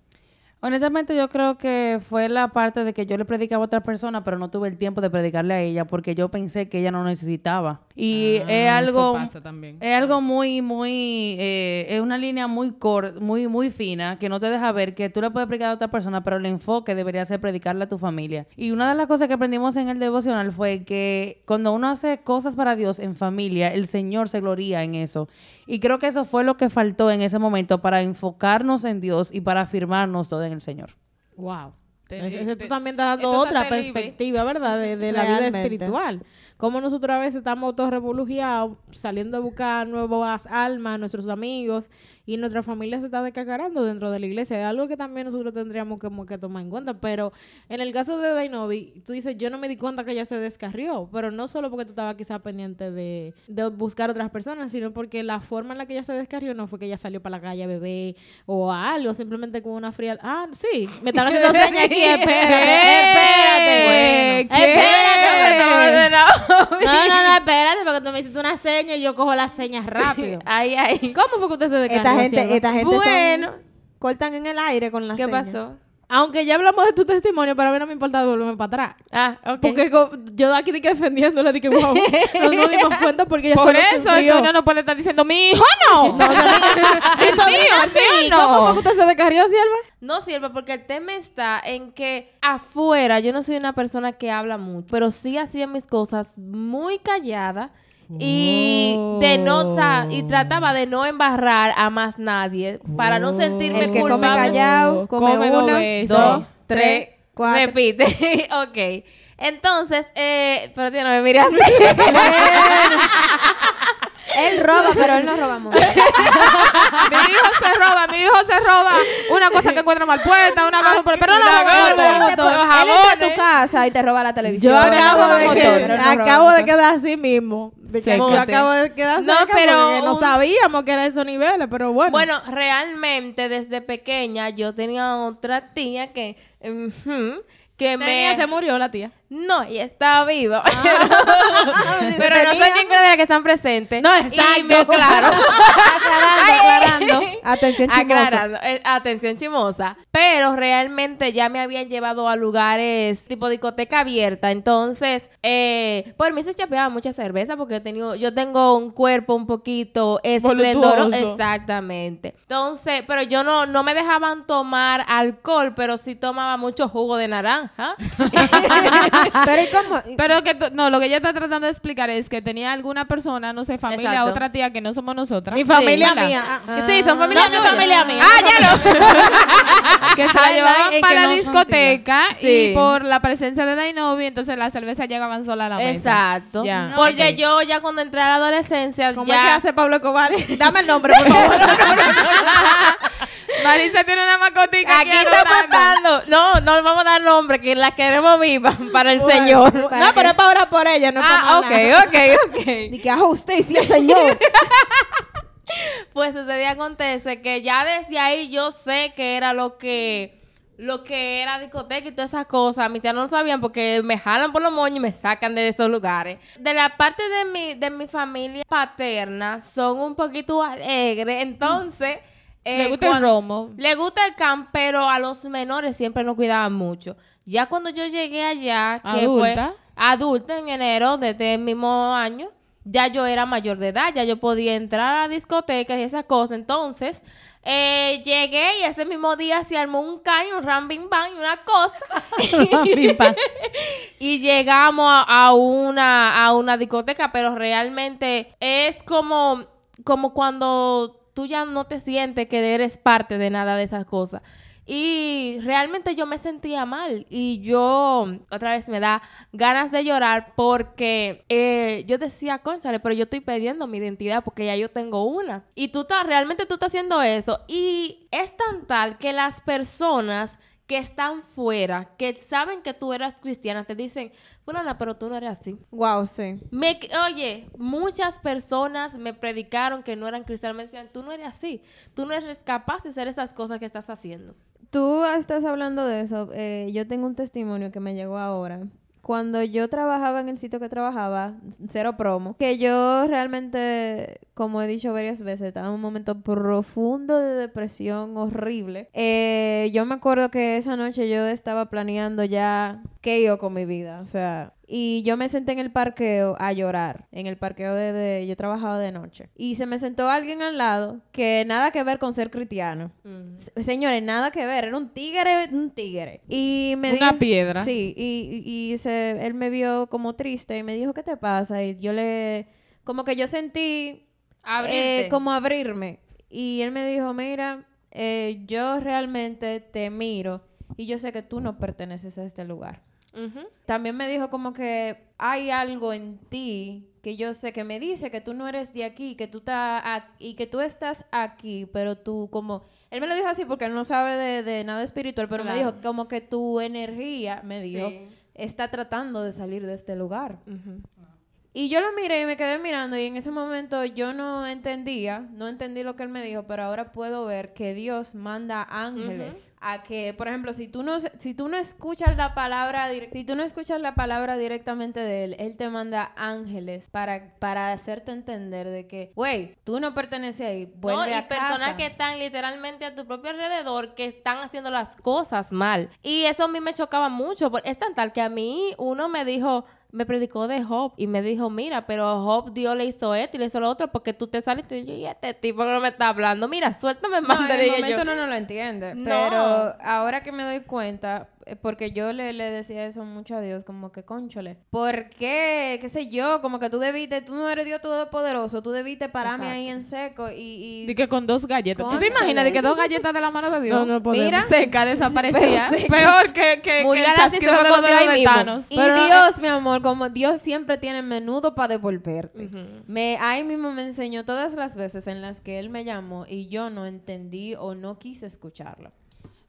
Honestamente, yo creo que fue la parte de que yo le predicaba a otra persona, pero no tuve el tiempo de predicarle a ella porque yo pensé que ella no necesitaba. Y Ah, es algo, pasa también. es algo muy, muy, eh, es una línea muy corta, muy, muy fina que no te deja ver que tú le puedes predicar a otra persona, pero el enfoque debería ser predicarle a tu familia. Y una de las cosas que aprendimos en el devocional fue que cuando uno hace cosas para Dios en familia, el Señor se gloría en eso. Y creo que eso fue lo que faltó en ese momento para enfocarnos en Dios y para afirmarnos todo en el Señor. Wow. Te- también está dando otra perspectiva, ¿verdad? De, de la vida espiritual. Como nosotros a veces estamos todos revolugiados, saliendo a buscar nuevas almas, nuestros amigos, y nuestra familia se está descacarando dentro de la iglesia. Es algo que también nosotros tendríamos que tomar en cuenta. Pero en el caso de Dainovi, tú dices, yo no me di cuenta que ella se descarrió, pero no solo porque tú estabas quizás pendiente de, de buscar otras personas, sino porque la forma en la que ella se descarrió no fue que ella salió para la calle a beber o a algo, simplemente con una fría... Ah, sí, me están haciendo señas aquí, espérate, espérate. Bueno. Espérate, ¿Qué? porque estamos ordenados. No, no, no, espérate, porque tú me hiciste una seña y yo cojo las señas rápido. Ay, ay. ¿Cómo fue que usted se descarrió? Esta gente, esta gente Bueno. son- cortan en el aire con las ¿Qué señas. pasó? Aunque ya hablamos de tu testimonio, para mí no me importa devolverme para atrás. Ah, ok. Porque yo aquí de que defendiéndola, de que wow, no nos dimos cuenta porque ella Por solo eso sufrió. es que uno no puede estar diciendo, mi hijo no. No, Mi sobrina sí. no. ¿Cómo fue que usted se descarrió, sierva? No sirve porque el tema está en que afuera yo no soy una persona que habla mucho, pero sí hacía mis cosas muy callada y de no y trataba de no embarrar a más nadie para no sentirme El que come culpable. callado, come, Come dos uno, veces. dos, tres, cuatro. repite. ok. Entonces, eh, pero tía, no me mires así. Él roba, pero él no roba mucho. mi hijo se roba, mi hijo se roba una cosa que encuentra mal puesta, una cosa pero no la roba. Él entra a tu casa y te roba la televisión. Yo acabo de, que- motor, no roba acabo de quedar así mismo. De que yo acabo de quedar No, pero porque no un- sabíamos que era esos niveles, pero bueno. Bueno, realmente desde pequeña yo tenía otra tía que, ujú, que niña me... se murió la tía. No, y está viva. Si Pero no soy tenía- ninguna de las que están presentes. No, Y exacto. me, claro. aclarando, aclarando. Atención chimosa. Aclarando, eh, atención chimosa. Pero realmente ya me habían llevado a lugares tipo discoteca abierta. Entonces, eh, por mí se chapeaba mucha cerveza porque yo, tenía, yo tengo un cuerpo un poquito esplendoroso. Exactamente. Entonces, pero yo no, no me dejaban tomar alcohol, pero sí tomaba mucho jugo de naranja. Pero ¿y cómo? Pero que tú- no, lo que ella está tratando de explicar es que tenía alguna persona, no sé, familia, Exacto. otra tía que no somos nosotras. Mi familia mía. ah, sí, son familias no, tuyas. familia mía. Ah, ya no. Que se la llevaban para la no discoteca Sí. y por la presencia de Dainovi, entonces las cervezas llegaban sola a la mesa. Exacto. Ya. Porque yo ya cuando entré a la adolescencia, ¿Cómo ya... es que hace Pablo Escobar? Dame el nombre, por favor. Marisa tiene una macotica Aquí está apuntando. No, no le vamos a dar nombre, que la queremos viva para el Señor. no, pero es para orar por ella, no es Ah, para nada. ok, ok, ok. Ni que a justicia, señor. Pues sucede y acontece que ya desde ahí yo sé que era lo que lo que era discoteca y todas esas cosas. Mis tías no lo sabían porque me jalan por los moños y me sacan de esos lugares. De la parte de mi, de mi familia paterna son un poquito alegres. Entonces... eh, gusta el romo. Le gusta el camp, pero a los menores siempre nos cuidaban mucho. Ya cuando yo llegué allá, que ¿Adulta? fue adulta en enero de este mismo año, ya yo era mayor de edad, ya yo podía entrar a discotecas y esas cosas. Entonces, eh, llegué y ese mismo día se armó un caño, un ram bim bang y una cosa. Y llegamos a, a una, a una discoteca, pero realmente es como, como cuando tú ya no te sientes que eres parte de nada de esas cosas. Y realmente yo me sentía mal y yo otra vez me da ganas de llorar porque eh, yo decía, conchale, pero yo estoy perdiendo mi identidad porque ya yo tengo una. Y tú estás, realmente tú estás haciendo eso. Y es tan tal que las personas que están fuera, que saben que tú eras cristiana, te dicen, fulana, pero tú no eres así. wow, sí. Me, oye, muchas personas me predicaron que no eran cristianas, me decían, tú no eres así, tú no eres capaz de hacer esas cosas que estás haciendo. Tú estás hablando de eso. eh, yo tengo un testimonio que me llegó ahora. Cuando yo trabajaba en el sitio que trabajaba, cero promo, que yo realmente, como he dicho varias veces, estaba en un momento profundo de depresión horrible. Eh, yo me acuerdo que esa noche yo estaba planeando ya qué yo con mi vida, o sea, y yo me senté en el parqueo a llorar, en el parqueo de, de- yo trabajaba de noche. Y se me sentó alguien al lado que nada que ver con ser cristiano. Se- Señores, nada que ver, era un tigre, un tigre. Y me Una dijo- piedra. Sí, y, y- y se, él me vio como triste y me dijo, ¿qué te pasa? Y yo le, como que yo sentí eh, como abrirme. Y él me dijo, mira, eh, yo realmente te miro y yo sé que tú no perteneces a este lugar. También me dijo como que hay algo en ti que yo sé que me dice que tú no eres de aquí, que tú estás y que tú estás aquí, pero tú como él me lo dijo así porque él no sabe de, de nada espiritual, pero me dijo como que tu energía, me dijo, Sí. está tratando de salir de este lugar. Y yo lo miré y me quedé mirando y en ese momento yo no entendía, no entendí lo que él me dijo, pero ahora puedo ver que Dios manda ángeles a que, por ejemplo, si tú no si tú no escuchas la palabra si tú no escuchas la palabra directamente de él, él te manda ángeles para para hacerte entender de que, güey, tú no perteneces ahí, vuelve No, y personas que están literalmente a tu propio alrededor que están haciendo las cosas mal. Y eso a mí me chocaba mucho. Es tan tal que a mí uno me dijo, me predicó de Job y me dijo, mira, pero Job Dios le hizo esto y le hizo lo otro porque tú te saliste y yo, y este tipo que no me está hablando, mira, suéltame más. No, en el momento yo. no, no lo entiende. No. Pero ahora que me doy cuenta, porque yo le, le decía eso mucho a Dios, como que, conchole, ¿por qué? ¿Qué sé yo? Como que tú debiste, tú no eres Dios todopoderoso, tú debiste pararme ahí en seco y... y- que con dos galletas. ¿Tú te imaginas de que dos galletas de la mano de Dios? No, no podemos. Mira, Seca, desaparecía. Seca. Peor que, que, que el chasquido de los dedos. Y Pero- Dios, mi amor, como Dios siempre tiene menudo para devolverte. me, ahí mismo me enseñó todas las veces en las que Él me llamó y yo no entendí o no quise escucharlo.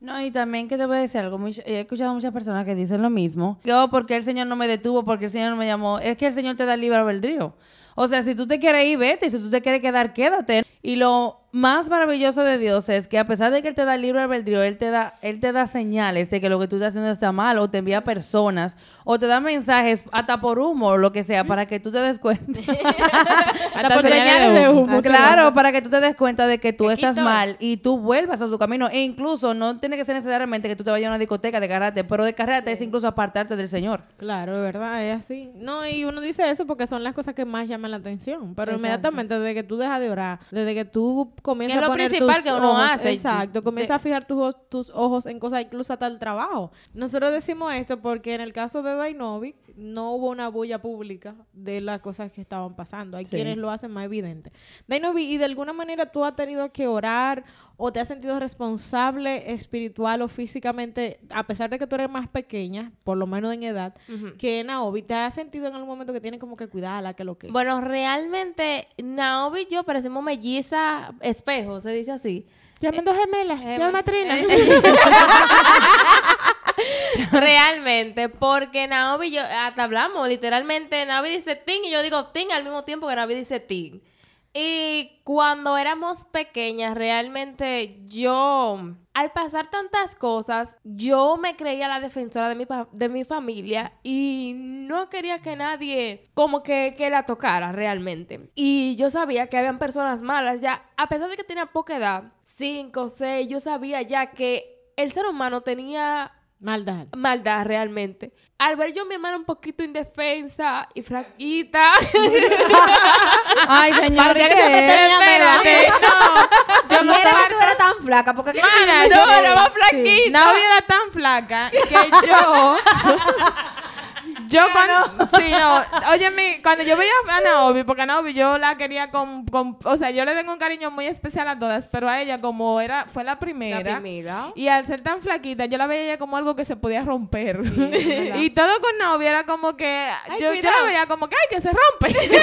No, y también que te voy a decir algo. Much- He escuchado muchas personas que dicen lo mismo. Yo, porque el Señor no me detuvo, porque el Señor no me llamó. Es que el Señor te da libre albedrío. O sea, si tú te quieres ir, vete. Si tú te quieres quedar, quédate. Y lo más maravilloso de Dios es que a pesar de que Él te da libre albedrío, Él te da, Él te da señales de que lo que tú estás haciendo está mal, o te envía personas, o te da mensajes hasta por humo, o lo que sea, para que tú te des cuenta. Hasta por señales de humo. claro, para que tú te des cuenta de que tú estás mal y tú vuelvas a su camino. E incluso no tiene que ser necesariamente que tú te vayas a una discoteca de karate, pero de karate es incluso apartarte del Señor. Claro, ¿verdad? Es así. No, y uno dice eso porque son las cosas que más llaman la atención. Pero inmediatamente, desde que tú dejas de orar, desde que tú comienzas Que es a lo principal tus que uno ojos- hace. Exacto, comienzas a fijar tus, tus ojos en cosas, incluso hasta el trabajo. Nosotros decimos esto porque en el caso de Dainovic no hubo una bulla pública de las cosas que estaban pasando. Hay quienes lo hacen más evidente. Dainovic, ¿y de alguna manera tú has tenido que orar o te has sentido responsable espiritual o físicamente, a pesar de que tú eres más pequeña, por lo menos en edad, que Naomi, ¿te has sentido en algún momento que tienes como que cuidarla, que lo que? Bueno, realmente, Naomi y yo parecemos mellizas espejo, se dice así. Llamen dos gemelas. Eh, Llama a Trina. Realmente, porque Naomi yo hasta hablamos, literalmente Naomi dice Tin y yo digo Tin al mismo tiempo que Naomi dice Tin. Y cuando éramos pequeñas, realmente yo, al pasar tantas cosas, yo me creía la defensora de mi, de mi familia y no quería que nadie como que, que la tocara realmente. Y yo sabía que habían personas malas ya, a pesar de que tenía poca edad, 5, 6, yo sabía ya que el ser humano tenía Maldad. maldad realmente. Al ver yo a mi hermana un poquito indefensa y flaquita, Ay, señor, Parecía ¿y que se qué? te tenía mela. yo no era que tú eras tan flaca, porque Mana, no, era más flaquita. Naomi era tan flaca que yo. Yo cuando. Sí, no. Óyeme, cuando yo veía a Naomi, porque a Naomi yo la quería con, con. O sea, yo le tengo un cariño muy especial a todas, pero a ella, como era fue la primera. La primera. Y al ser tan flaquita, yo la veía ella como algo que se podía romper. y todo con Naomi era como que. Ay, yo, yo la veía como que, ay, que se rompe.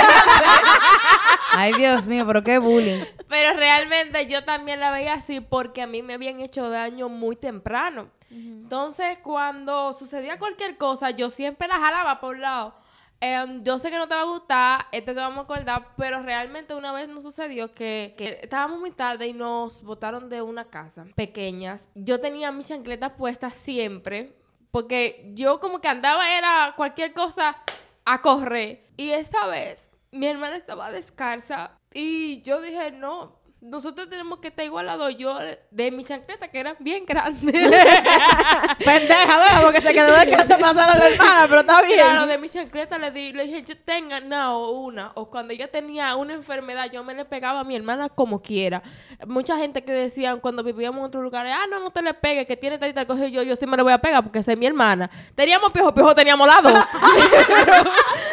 Ay, Dios mío, pero qué bullying. Pero realmente yo también la veía así porque a mí me habían hecho daño muy temprano. Entonces, cuando sucedía cualquier cosa, yo siempre la jalaba por un lado. Em, yo sé que no te va a gustar esto que vamos a acordar, pero realmente una vez nos sucedió que, que estábamos muy tarde y nos botaron de una casa pequeñas. Yo tenía mis chancletas puestas siempre, porque yo como que andaba era cualquier cosa a correr. Y esta vez mi hermana estaba descalza y yo dije, no, nosotros tenemos que estar igualados. Yo de mis chancletas que eran bien grandes. Pendeja, ¿verdad? Porque se quedó de casa pasar a la hermana, pero está bien. Claro, de mis chancletas le, di, le dije, yo tenga no, una. O cuando ella tenía una enfermedad, yo me le pegaba a mi hermana como quiera. Mucha gente que decían cuando vivíamos en otros lugares, ah, no, no te le pegues, que tiene tal y tal cosa. Y yo, yo sí me le voy a pegar porque esa es mi hermana. Teníamos piojo, piojo teníamos lado.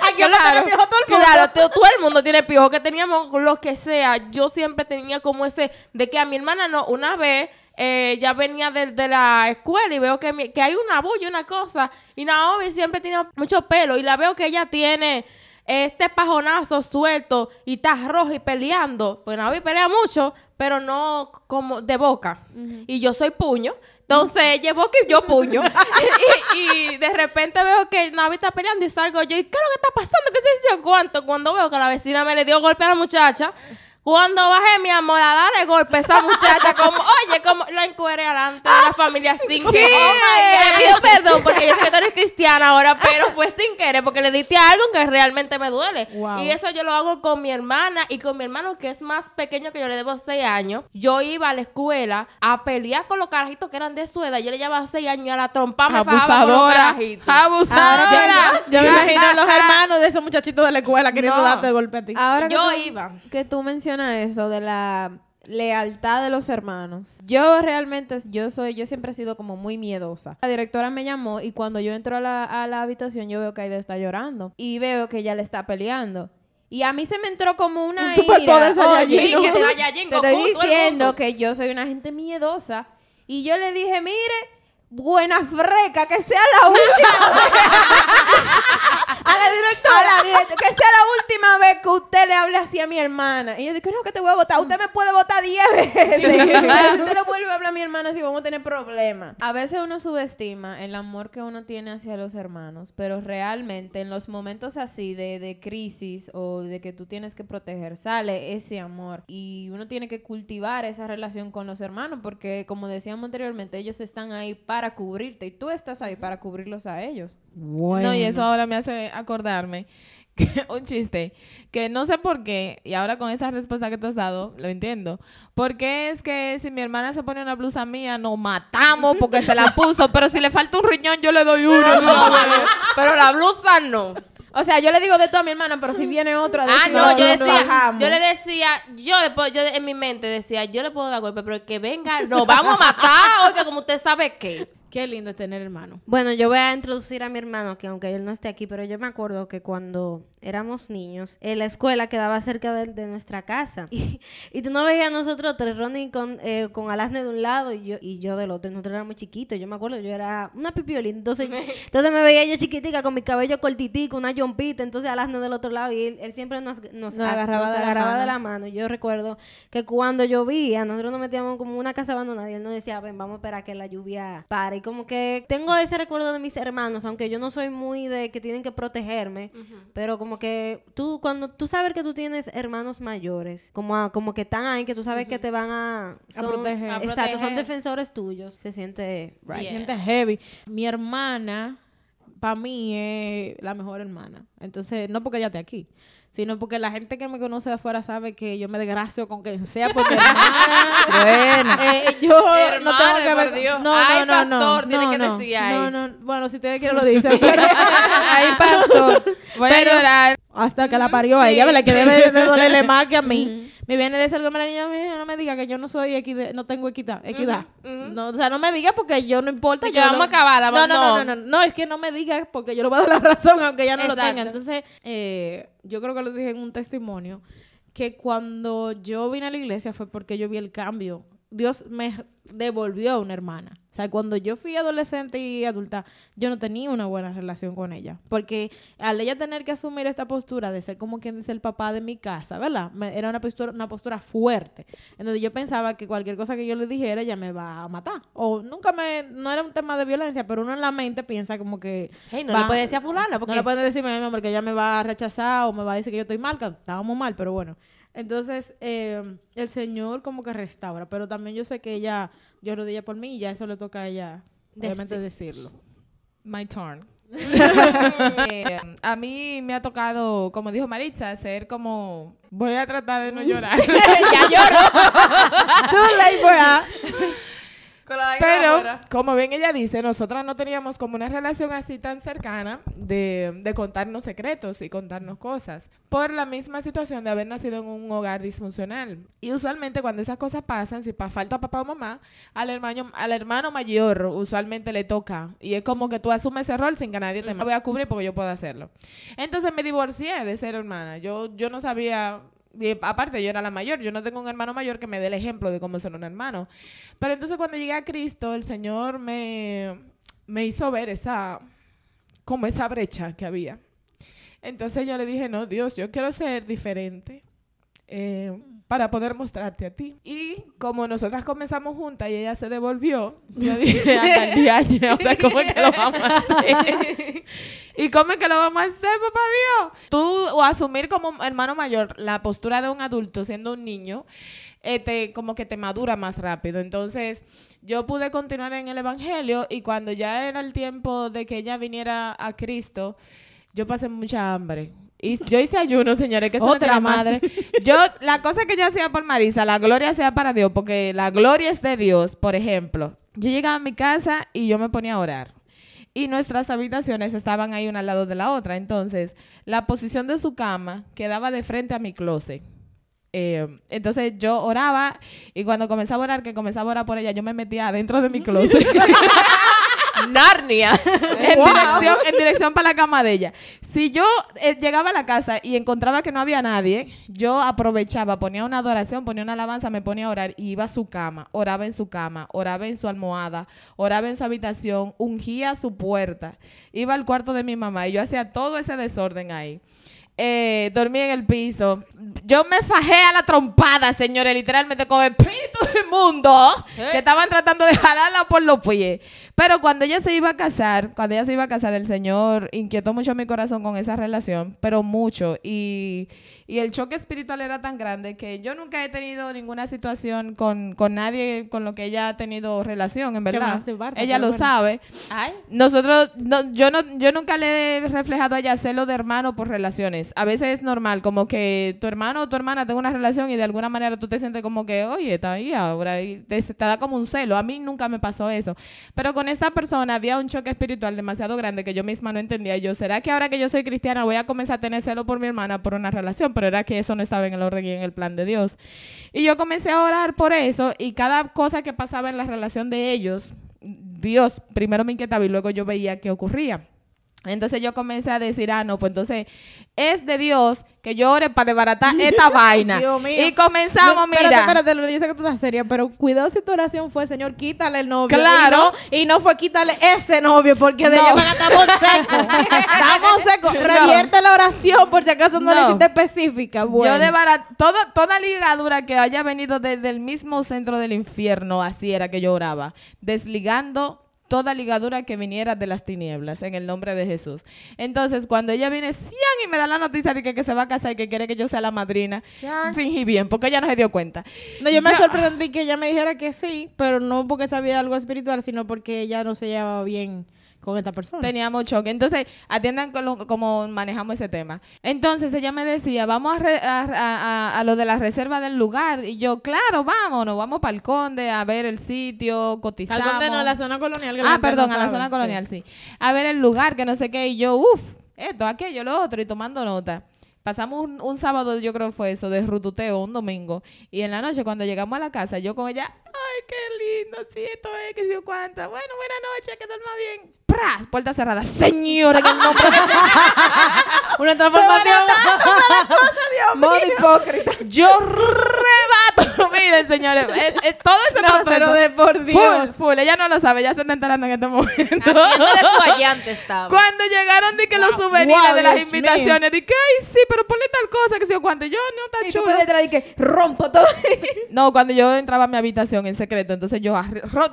Aquí tener piojo todo el mundo. Claro, todo, todo el mundo tiene piojo, que teníamos lo que sea. Yo siempre tenía como ese, de que a mi hermana no, una vez eh, ya venía de, de la escuela y veo que, mi- que hay una bulla, una cosa, y Naomi siempre tiene mucho pelo y la veo que ella tiene este pajonazo suelto y está rojo y peleando. Pues Naomi pelea mucho, pero no como de boca. Y yo soy puño. Entonces ella es boca y yo puño. y, y- y de repente veo que Navi está peleando y salgo yo. ¿Y qué es lo que está pasando? ¿Qué se hizo? ¿Cuánto? Cuando veo que la vecina me le dio golpe a la muchacha. Cuando bajé, mi amor, a darle golpe a esa muchacha, como, oye, como la encueré delante de la familia sin querer. Le pido perdón porque yo sé que tú eres cristiana ahora, pero fue sin querer porque le diste algo que realmente me duele. Wow. Y eso yo lo hago con mi hermana y con mi hermano que es más pequeño que yo, le debo seis años. Yo iba a la escuela a pelear con los carajitos que eran de su edad. Yo le llevaba seis años y a la trompa me fajaba con los Abusadora. carajitos. Abusadora. Yo me imagino a los hermanos de esos muchachitos de la escuela queriendo No. darte de golpe a ti. Ahora Yo tú- iba. Que tú mencionas eso de la lealtad de los hermanos. Yo realmente, yo soy, yo siempre he sido como muy miedosa. La directora me llamó y cuando yo entro a la, a la habitación yo veo que Aida está llorando y veo que ella le está peleando. Y a mí se me entró como una Un ira. Oye, ¿no? te- Saiyajin, te estoy diciendo que yo soy una gente miedosa y yo le dije, mire, buena freca, que sea la última A la directora. a la directa, que sea la última vez que usted le hable así a mi hermana. Y yo dije, no, que te voy a votar. Usted me puede votar 10 veces. si usted le vuelve a hablar a mi hermana si vamos a tener problemas. A veces uno subestima el amor que uno tiene hacia los hermanos, pero realmente en los momentos así de, de crisis o de que tú tienes que proteger, sale ese amor y uno tiene que cultivar esa relación con los hermanos porque como decíamos anteriormente, ellos están ahí para cubrirte y tú estás ahí para cubrirlos a ellos. No, y eso ahora me hace acordarme que un chiste que no sé por qué, y ahora con esa respuesta que tú has dado, lo entiendo. Porque es que si mi hermana se pone una blusa mía, nos matamos porque se la puso, pero si le falta un riñón, yo le doy uno. Pero la blusa no. O sea, yo le digo de todo a mi hermana, pero si viene otro a Ah, no, yo decía, bajamos. yo le decía, yo después, yo en mi mente decía, yo le puedo dar golpe, pero que venga, nos vamos a matar, oiga, como usted sabe qué. Qué lindo es tener hermano. Bueno, yo voy a introducir a mi hermano, que aunque él no esté aquí, pero yo me acuerdo que cuando éramos niños, en la escuela quedaba cerca de, de nuestra casa. Y, y tú no veías a nosotros tres, Ronnie con, eh, con Alasne de un lado y yo, y yo del otro. Nosotros éramos chiquitos. Yo me acuerdo, yo era una pipiolina. Entonces, entonces me veía yo chiquitica con mi cabello cortitico, una jompita. Entonces Alasne del otro lado. Y él, él siempre nos, nos, Nos agarraba nos de la agarraba mano. de la mano. Yo recuerdo que cuando llovía, nosotros nos metíamos como una casa abandonada y él nos decía, ven, vamos a esperar que la lluvia pare. Y como que tengo ese recuerdo de mis hermanos, aunque yo no soy muy de que tienen que protegerme, pero como que tú, cuando tú sabes que tú tienes hermanos mayores, como, a- como que están ahí, que tú sabes que te van a... A proteger. A Exacto, son defensores tuyos, se siente... Se Yeah. siente heavy. Mi hermana, para mí, es la mejor hermana. Entonces, no porque ella esté aquí, sino porque la gente que me conoce de afuera sabe que yo me desgracio con quien sea, porque hermana, eh, yo no Hermana, tengo que ver. No, Ay, no, no, no, pastor, tiene no, que no, decir ahí. no, no, bueno, si ustedes quieren lo dicen, pero pastor, voy Pero- a llorar. hasta que la parió a ella, ¿verdad? Que debe de dolerle más que a mí. Me viene de ser la niña, mira, no me diga que yo no soy equidad, no tengo equidad, equidad. No, o sea, no me diga porque yo no importa. Sí, yo que vamos lo- a acabar, no, vamos- no, no, no. no, no, no, es que no me diga porque yo le voy a dar la razón aunque ella no lo tenga. Entonces, eh, yo creo que lo dije en un testimonio que cuando yo vine a la iglesia fue porque yo vi el cambio. Dios me devolvió a una hermana. O sea, cuando yo fui adolescente y adulta, yo no tenía una buena relación con ella. Porque al ella tener que asumir esta postura de ser como quien dice el papá de mi casa, ¿verdad? Me- era una postura, una postura fuerte. Entonces yo pensaba que cualquier cosa que yo le dijera, ella me va a matar. O nunca me, no era un tema de violencia, pero uno en la mente piensa como que... Hey, no va- le puede decir a fulana, porque no le pueden decir a mi mamá porque ella me va a rechazar o me va a decir que yo estoy mal, que estábamos mal, pero bueno. Entonces, eh, el Señor como que restaura, pero también yo sé que ella, yo rodilla por mí y ya eso le toca a ella, obviamente, Deci- decirlo. My turn. Eh, a mí me ha tocado, como dijo Maritza, ser como... Voy a tratar de no llorar. ya lloro. Too late Pero, como bien ella dice, nosotras no teníamos como una relación así tan cercana de, de contarnos secretos y contarnos cosas, por la misma situación de haber nacido en un hogar disfuncional. Y usualmente cuando esas cosas pasan, si pa- falta papá o mamá, al hermano, al hermano mayor usualmente le toca. Y es como que tú asumes ese rol sin que nadie te voy a cubrir porque yo puedo hacerlo. Entonces me divorcié de ser hermana. Yo, yo no sabía... aparte, yo era la mayor. Yo no tengo un hermano mayor que me dé el ejemplo de cómo ser un hermano. Pero entonces cuando llegué a Cristo, el Señor me, me hizo ver esa, como esa brecha que había. Entonces yo le dije, no, Dios, yo quiero ser diferente eh, para poder mostrarte a ti. Y como nosotras comenzamos juntas y ella se devolvió, yo dije, anda el ahora cómo es que lo vamos a hacer. ¿Y cómo es que lo vamos a hacer, papá Dios? Tú, o asumir como hermano mayor la postura de un adulto siendo un niño, eh, te- como que te madura más rápido. Entonces, yo pude continuar en el Evangelio y cuando ya era el tiempo de que ella viniera a Cristo, yo pasé mucha hambre. Y yo hice ayuno, señores, que eso Otra madre. Yo, la cosa que yo hacía por Marisa, la gloria sea para Dios, porque la gloria es de Dios, por ejemplo. Yo llegaba a mi casa y yo me ponía a orar. Y nuestras habitaciones estaban ahí una al lado de la otra. Entonces, la posición de su cama quedaba de frente a mi closet. Eh, entonces yo oraba y cuando comenzaba a orar, que comenzaba a orar por ella, yo me metía adentro de mi closet. Narnia. en, dirección, en dirección para la cama de ella. Si yo eh, llegaba a la casa y encontraba que no había nadie, yo aprovechaba, ponía una adoración, ponía una alabanza, me ponía a orar y iba a su cama, oraba en su cama, oraba en su almohada, oraba en su habitación, ungía su puerta, iba al cuarto de mi mamá y yo hacía todo ese desorden ahí. Eh, dormí en el piso. Yo me fajé a la trompada, señores, literalmente con espíritu inmundo que estaban tratando de jalarla por los pies. Pero cuando ella se iba a casar, cuando ella se iba a casar, el Señor inquietó mucho mi corazón con esa relación, pero mucho. Y, y el choque espiritual era tan grande que yo nunca he tenido ninguna situación con, con nadie con lo que ella ha tenido relación, en verdad. Barta, Ella lo bueno. sabe. Ay, Nosotros, no, yo no, yo nunca le he reflejado a ella celo de hermano por relaciones. A veces es normal, como que tu hermano o tu hermana tenga una relación y de alguna manera tú te sientes como que, oye, está ahí ahora, y te, te da como un celo. A mí nunca me pasó eso. Pero con esta persona había un choque espiritual demasiado grande que yo misma no entendía. Yo, ¿será que ahora que yo soy cristiana voy a comenzar a tener celo por mi hermana por una relación? Pero era que eso no estaba en el orden y en el plan de Dios. Y yo comencé a orar por eso y cada cosa que pasaba en la relación de ellos, Dios primero me inquietaba y luego yo veía qué ocurría. Entonces yo comencé a decir, ah, no, pues entonces es de Dios que yo ore para desbaratar esta vaina. Dios mío. Y comenzamos, No, mira. Espérate, espérate, lo dice que tú estás seria, pero cuidado si tu oración fue, Señor, quítale el novio. Claro. Y no, y no fue quítale ese novio, porque de allá estamos secos. estamos secos. Revierte la oración por si acaso no, le hiciste específica. Bueno. Yo desbaraté toda, toda ligadura que haya venido desde el mismo centro del infierno, así era que yo oraba, desligando toda ligadura que viniera de las tinieblas, en el nombre de Jesús. Entonces, cuando ella viene, cian, y me da la noticia de que, que se va a casar y que quiere que yo sea la madrina, Chan. fingí bien, porque ella no se dio cuenta. No, yo me Yo- sorprendí que ella me dijera que sí, pero no porque sabía algo espiritual, sino porque ella no se llevaba bien con esta persona. Teníamos choque. Entonces, atiendan con lo- cómo manejamos ese tema. Entonces, ella me decía, vamos a, re- a, a- a- a lo de la reserva del lugar. Y yo, claro, vámonos, vamos para el Conde a ver el sitio, Al cotizamos. conde no, la zona colonial. que la Ah, perdón, no a la zona colonial, sí. A ver el lugar, que no sé qué. Y yo, uff, esto, aquello, lo otro, y tomando nota. Pasamos un, un sábado, yo creo que fue eso, de rututeo, un domingo. Y en la noche, cuando llegamos a la casa, yo con ella, ay, qué lindo, sí, esto es, que sí o cuánta. Bueno, buena noche, que duerma bien. ¡Pras! Puerta cerrada. Señora, en el nombre de Una transformación. Modo hipócrita. Yo rebato. Miren, señores, es- es todo ese No, proceso. pero de por Dios. Full, full. Ella no lo sabe, ya se está enterando en este momento. allante estaba. Cuando llegaron de que los souvenirs Wow, de las Dios invitaciones, de que, ay, sí, pero ponle tal cosa, que sé yo cuánto. Yo, no, Y está tú chulo. por detrás y que rompo todo. No, cuando yo entraba a mi habitación en secreto, entonces yo,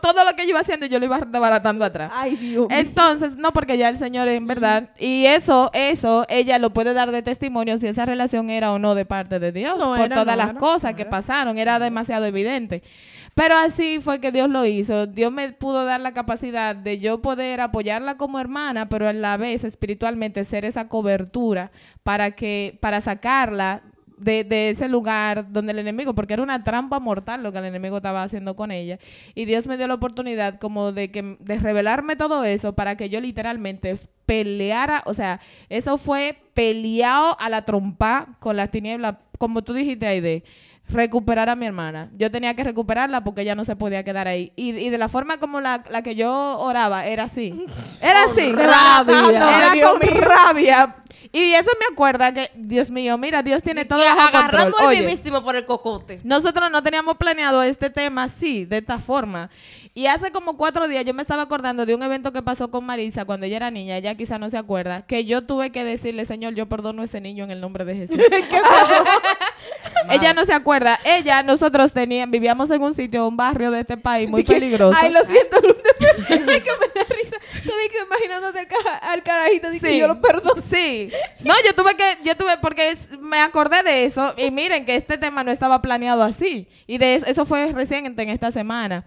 todo lo que yo iba haciendo, yo lo iba desbaratando atrás. Ay, Dios. Entonces, no, porque ya el Señor en verdad, y eso, eso, ella lo puede dar de testimonio si esa relación era o no de parte de Dios, No por era, todas no las era, cosas no que pasaron, era demasiado evidente. Pero así fue que Dios lo hizo. Dios me pudo dar la capacidad de yo poder apoyarla como hermana, pero a la vez espiritualmente ser esa cobertura para que, para sacarla de, de ese lugar donde el enemigo, porque era una trampa mortal lo que el enemigo estaba haciendo con ella. Y Dios me dio la oportunidad como de que de revelarme todo eso para que yo literalmente peleara, o sea, eso fue peleado a la trompa con las tinieblas, como tú dijiste, Aide recuperar a mi hermana. Yo tenía que recuperarla porque ella no se podía quedar ahí. Y, y de la forma como la, la que yo oraba, era así. Era así. rabia. Era Dios con mío. rabia. Y eso me acuerda que, Dios mío, mira, Dios tiene todo bajo control. agarrando al Oye, mismísimo por el cocote. nosotros no teníamos planeado este tema así, de esta forma. Y hace como cuatro días yo me estaba acordando de un evento que pasó con Marisa cuando ella era niña, ella quizá no se acuerda, que yo tuve que decirle, Señor, yo perdono a ese niño en el nombre de Jesús. ¿Qué pasó? ella no se acuerda. Ella, nosotros teníamos, vivíamos en un sitio, un barrio de este país muy peligroso. Ay, lo siento, Luz, que me da risa. Te dije imaginándote al, al carajito, dije Sí. yo lo perdono. Sí. No, yo tuve que, yo tuve, porque es- me acordé de eso y miren que este tema no estaba planeado así. Y de eso, eso fue reciente en esta semana.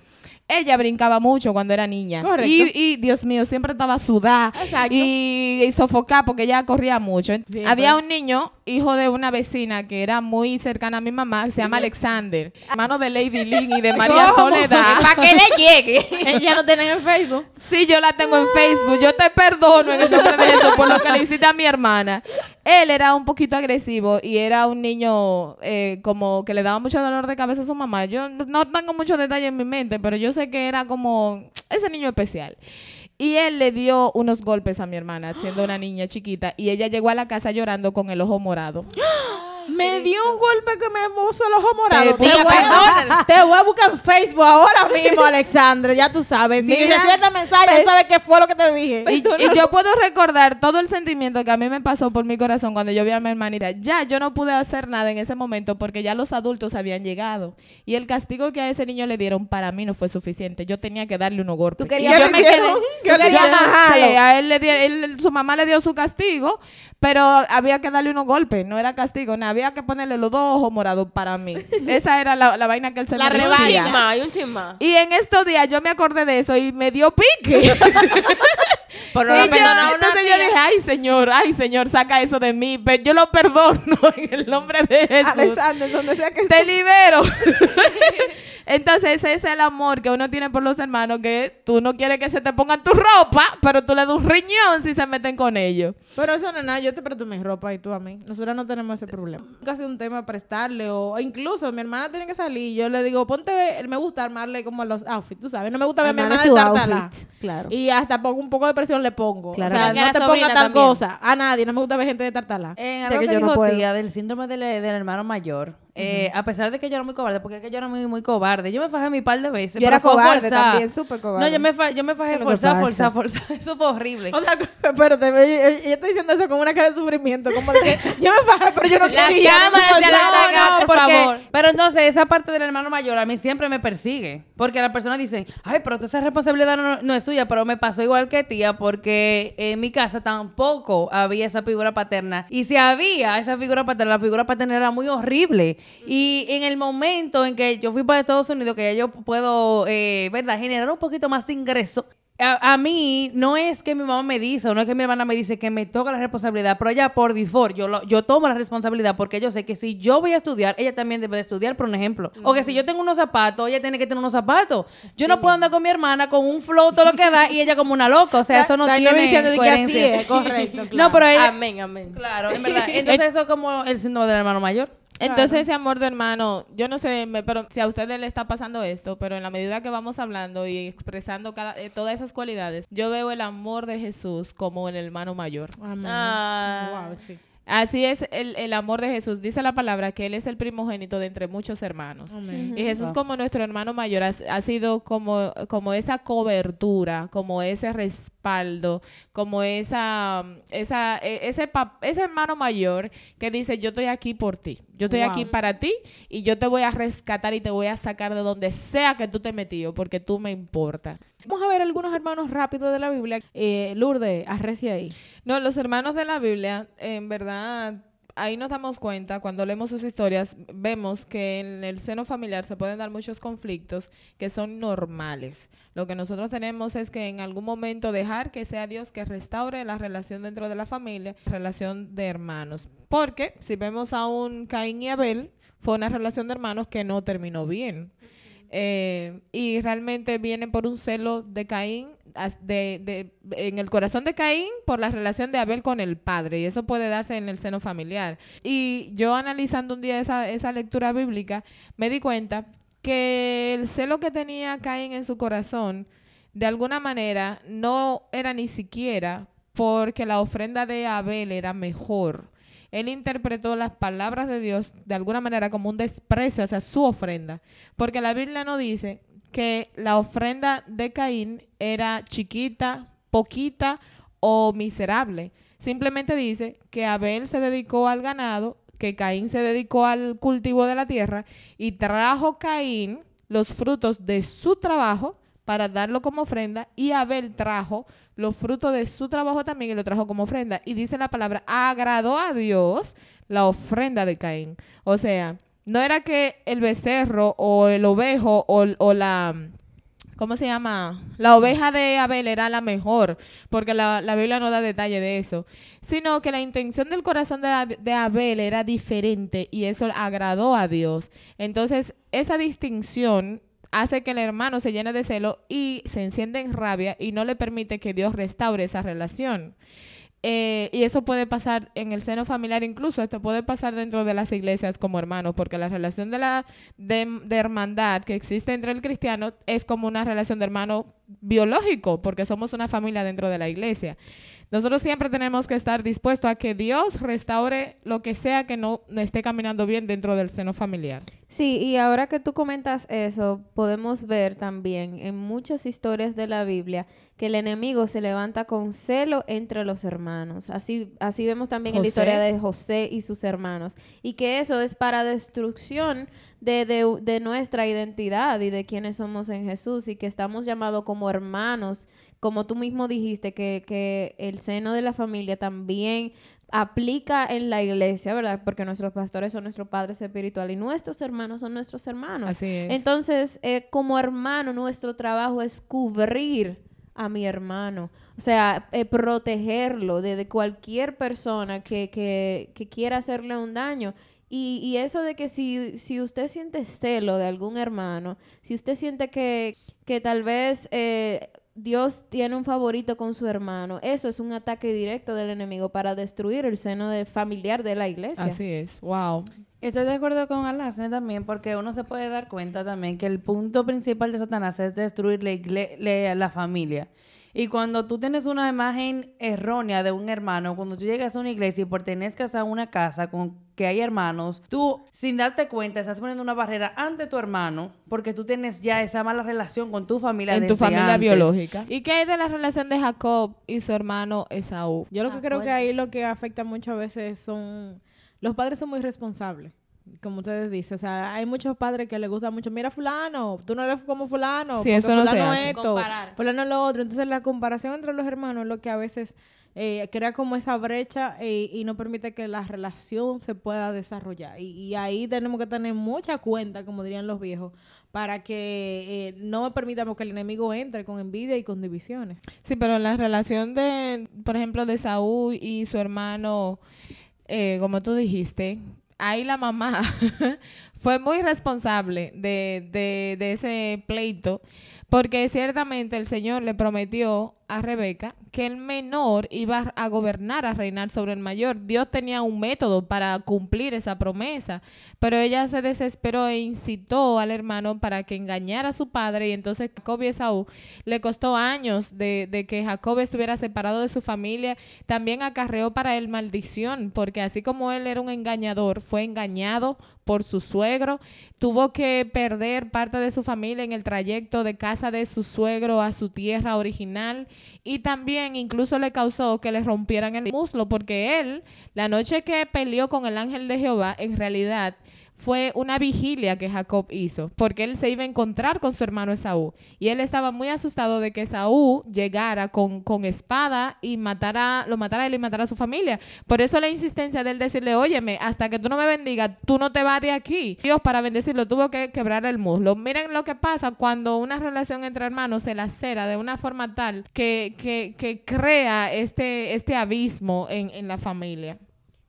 Ella brincaba mucho cuando era niña. Correcto. Y, y, Dios mío, siempre estaba sudada Exacto. y, y sofocada porque ella corría mucho. Sí, Había pues. un niño, hijo de una vecina que era muy cercana a mi mamá, que se llama Alexander, hermano de Lady Lynn y de María Soledad. Para que le llegue. Ella lo tienen en Facebook. Sí, yo la tengo en Facebook. Yo te perdono en el nombre de por lo que le hiciste a mi hermana. Él era un poquito agresivo y era un niño eh, como que le daba mucho dolor de cabeza a su mamá. Yo no- no tengo muchos detalles en mi mente, pero yo sé que era como ese niño especial. Y él le dio unos golpes a mi hermana, siendo una niña chiquita, y ella llegó a la casa llorando con el ojo morado. me dio un golpe que me puso el ojo morado. Te, voy a, perdón. te voy a buscar en Facebook ahora mismo, Alexandre. Ya tú sabes. Si Mira, recibes este mensaje, ya sabes qué fue lo que te dije. Y, y yo puedo recordar todo el sentimiento que a mí me pasó por mi corazón cuando yo vi a mi hermanita. Ya yo no pude hacer nada en ese momento porque ya los adultos habían llegado. Y el castigo que a ese niño le dieron para mí no fue suficiente. Yo tenía que darle unos golpes. Tú querías Y yo ¿Qué me quedé. ¿Qué yo le no sé, a él le di- él- su mamá le dio su castigo, pero había que darle unos golpes. No era castigo, no, había que ponerle los dos ojos morados para mí. Esa era la, la vaina que él se La chisma, hay un chisma. Y en estos días yo me acordé de eso y me dio pique. Pero no Y yo- entonces yo dije, ay señor, ay señor, saca eso de mí. Pero yo lo perdono en el nombre de Jesús. Alexander, donde sea que Te libero. Entonces ese es el amor que uno tiene por los hermanos, que tú no quieres que se te pongan tu ropa, pero tú le das un riñón si se meten con ellos. Pero eso no es nada, yo te presto mi ropa y tú a mí. Nosotros no tenemos ese problema. Sido un tema prestarle o, o incluso mi hermana tiene que salir y yo le digo, ponte, me gusta armarle como los outfits, tú sabes. No me gusta ver a mi hermana de tartala. claro. Y hasta pongo un poco de presión le pongo. Claro. O sea, no te ponga tal también. cosa. A nadie, no me gusta ver gente de tartala. En algo que que, yo no dijo puedo. tía del síndrome del, del hermano mayor, eh, a pesar de que yo era muy cobarde, porque es que yo era muy, muy cobarde, yo me fajé mi par de veces. Yo era cobarde forzada. también, súper cobarde. No, yo me, fa- yo me fajé ¿Qué es lo que forzada, forzada, forzada. Eso fue horrible. O sea, espérate, ella, está diciendo eso con una cara de sufrimiento. Como de que yo me bajé, pero yo no Las quería. no cámaras la atacan, por favor. Pero entonces esa parte del hermano mayor a mí siempre me persigue. Porque las personas dicen, ay, pero esa responsabilidad no, no es tuya. Pero me pasó igual que tía porque en mi casa tampoco había esa figura paterna. Y si había esa figura paterna, la figura paterna era muy horrible. Y en el momento en que yo fui para Estados Unidos, que ya yo puedo, eh, ¿verdad?, generar un poquito más de ingreso. A, a mí no es que mi mamá me dice o no es que mi hermana me dice que me toca la responsabilidad, pero ella por default, yo, lo- yo tomo la responsabilidad porque yo sé que si yo voy a estudiar, ella también debe de estudiar, por un ejemplo. O que si yo tengo unos zapatos, ella tiene que tener unos zapatos. Yo no puedo andar con mi hermana con un flow todo lo que da y ella como una loca. O sea, eso no tiene coherencia. es, correcto, No, claro. pero ella... Amén, amén. Claro, en verdad. Entonces eso es como el síndrome del hermano mayor. Entonces ese amor de hermano, yo no sé, me- pero si a ustedes le está pasando esto, pero en la medida que vamos hablando y expresando cada, eh, todas esas cualidades, yo veo el amor de Jesús como el hermano mayor. Amén. Ah. Wow, sí. Así es el, el amor de Jesús. Dice la palabra que Él es el primogénito de entre muchos hermanos. Amén. Y Jesús como nuestro hermano mayor ha, ha sido como, como esa cobertura, como ese respaldo, como esa, esa e- ese, pap- ese hermano mayor que dice yo estoy aquí por ti, yo estoy Wow. aquí para ti y yo te voy a rescatar y te voy a sacar de donde sea que tú te metido porque tú me importas. Vamos a ver algunos hermanos rápidos de la Biblia. Eh, Lourdes, arrecia ahí. No, los hermanos de la Biblia, en verdad, ahí nos damos cuenta, cuando leemos sus historias, vemos que en el seno familiar se pueden dar muchos conflictos que son normales. Lo que nosotros tenemos es que en algún momento dejar que sea Dios que restaure la relación dentro de la familia, relación de hermanos. Porque si vemos a un Caín y Abel, fue una relación de hermanos que no terminó bien. Eh, y realmente viene por un celo de Caín, de, en el corazón de Caín, por la relación de Abel con el padre, y eso puede darse en el seno familiar. Y yo analizando un día esa, esa lectura bíblica, me di cuenta que el celo que tenía Caín en su corazón, de alguna manera, no era ni siquiera porque la ofrenda de Abel era mejor. Él interpretó las palabras de Dios de alguna manera como un desprecio hacia su ofrenda, porque la Biblia no dice que la ofrenda de Caín era chiquita, poquita o miserable. Simplemente dice que Abel se dedicó al ganado, que Caín se dedicó al cultivo de la tierra y trajo Caín los frutos de su trabajo para darlo como ofrenda y Abel trajo los frutos de su trabajo también y lo trajo como ofrenda. Y dice la palabra, agradó a Dios la ofrenda de Caín. O sea, no era que el becerro o el ovejo o, la... ¿Cómo se llama? La oveja de Abel era la mejor, porque la, la Biblia no da detalle de eso, sino que la intención del corazón de, de Abel era diferente y eso agradó a Dios. Entonces, esa distinción hace que el hermano se llene de celo y se enciende en rabia y no le permite que Dios restaure esa relación. Eh, y eso puede pasar en el seno familiar, incluso esto puede pasar dentro de las iglesias como hermanos, porque la relación de la de, de hermandad que existe entre el cristiano es como una relación de hermano biológico, porque somos una familia dentro de la iglesia. Nosotros siempre tenemos que estar dispuestos a que Dios restaure lo que sea que no, esté caminando bien dentro del seno familiar. Sí, y ahora que tú comentas eso, podemos ver también en muchas historias de la Biblia que el enemigo se levanta con celo entre los hermanos. Así, así vemos también en la historia de José y sus hermanos. Y que eso es para destrucción de, de, de nuestra identidad y de quienes somos en Jesús y que estamos llamados como hermanos, como tú mismo dijiste, que, que el seno de la familia también aplica en la iglesia, ¿verdad? Porque nuestros pastores son nuestros padres espirituales y nuestros hermanos son nuestros hermanos. Así es. Entonces, eh, como hermano, nuestro trabajo es cubrir a mi hermano, o sea, eh, protegerlo de, de cualquier persona que, que, que quiera hacerle un daño. Y, y eso de que si, si usted siente celo de algún hermano, si usted siente que, que tal vez eh, Dios tiene un favorito con su hermano, eso es un ataque directo del enemigo para destruir el seno de- familiar de la iglesia. Así es. Wow. Estoy de acuerdo con Alasne también, porque uno se puede dar cuenta también que el punto principal de Satanás es destruir la, la familia. Y cuando tú tienes una imagen errónea de un hermano, cuando tú llegas a una iglesia y pertenezcas a una casa con que hay hermanos, tú sin darte cuenta estás poniendo una barrera ante tu hermano porque tú tienes ya esa mala relación con tu familia En tu familia antes. biológica. ¿Y qué hay de la relación de Jacob y su hermano Esaú? Yo lo que Ah, creo que ahí lo que afecta muchas veces son... Los padres son muy responsables, como ustedes dicen. O sea, hay muchos padres que les gusta mucho, mira fulano, tú no eres como fulano, Sí, porque eso no se fulano esto, Comparar. fulano lo otro. Entonces la comparación entre los hermanos es lo que a veces eh, crea como esa brecha eh, y no permite que la relación se pueda desarrollar. Y, ahí tenemos que tener mucha cuenta, como dirían los viejos, para que eh, no permitamos que el enemigo entre con envidia y con divisiones. Sí, pero la relación de, por ejemplo, de Saúl y su hermano, como tú dijiste, ahí la mamá fue muy responsable de, de ese pleito, porque ciertamente el Señor le prometió a Rebeca que el menor iba a gobernar, a reinar sobre el mayor. Dios tenía un método para cumplir esa promesa, pero ella se desesperó e incitó al hermano para que engañara a su padre y entonces Jacob y Esaú le costó años de, de que Jacob estuviera separado de su familia, también acarreó para él maldición, porque así como él era un engañador, fue engañado por su suegro, tuvo que perder parte de su familia en el trayecto de casa de su suegro a su tierra original y también incluso le causó que le rompieran el muslo porque él, la noche que peleó con el ángel de Jehová, en realidad fue una vigilia que Jacob hizo, porque él se iba a encontrar con su hermano Esaú. Y él estaba muy asustado de que Esaú llegara con, con espada y matara, lo matara él y matara a su familia. Por eso la insistencia de él decirle, óyeme, hasta que tú no me bendigas, tú no te vas de aquí. Dios para bendecirlo tuvo que quebrar el muslo. Miren lo que pasa cuando una relación entre hermanos se lacera de una forma tal que, que, que crea este, este abismo en, en la familia.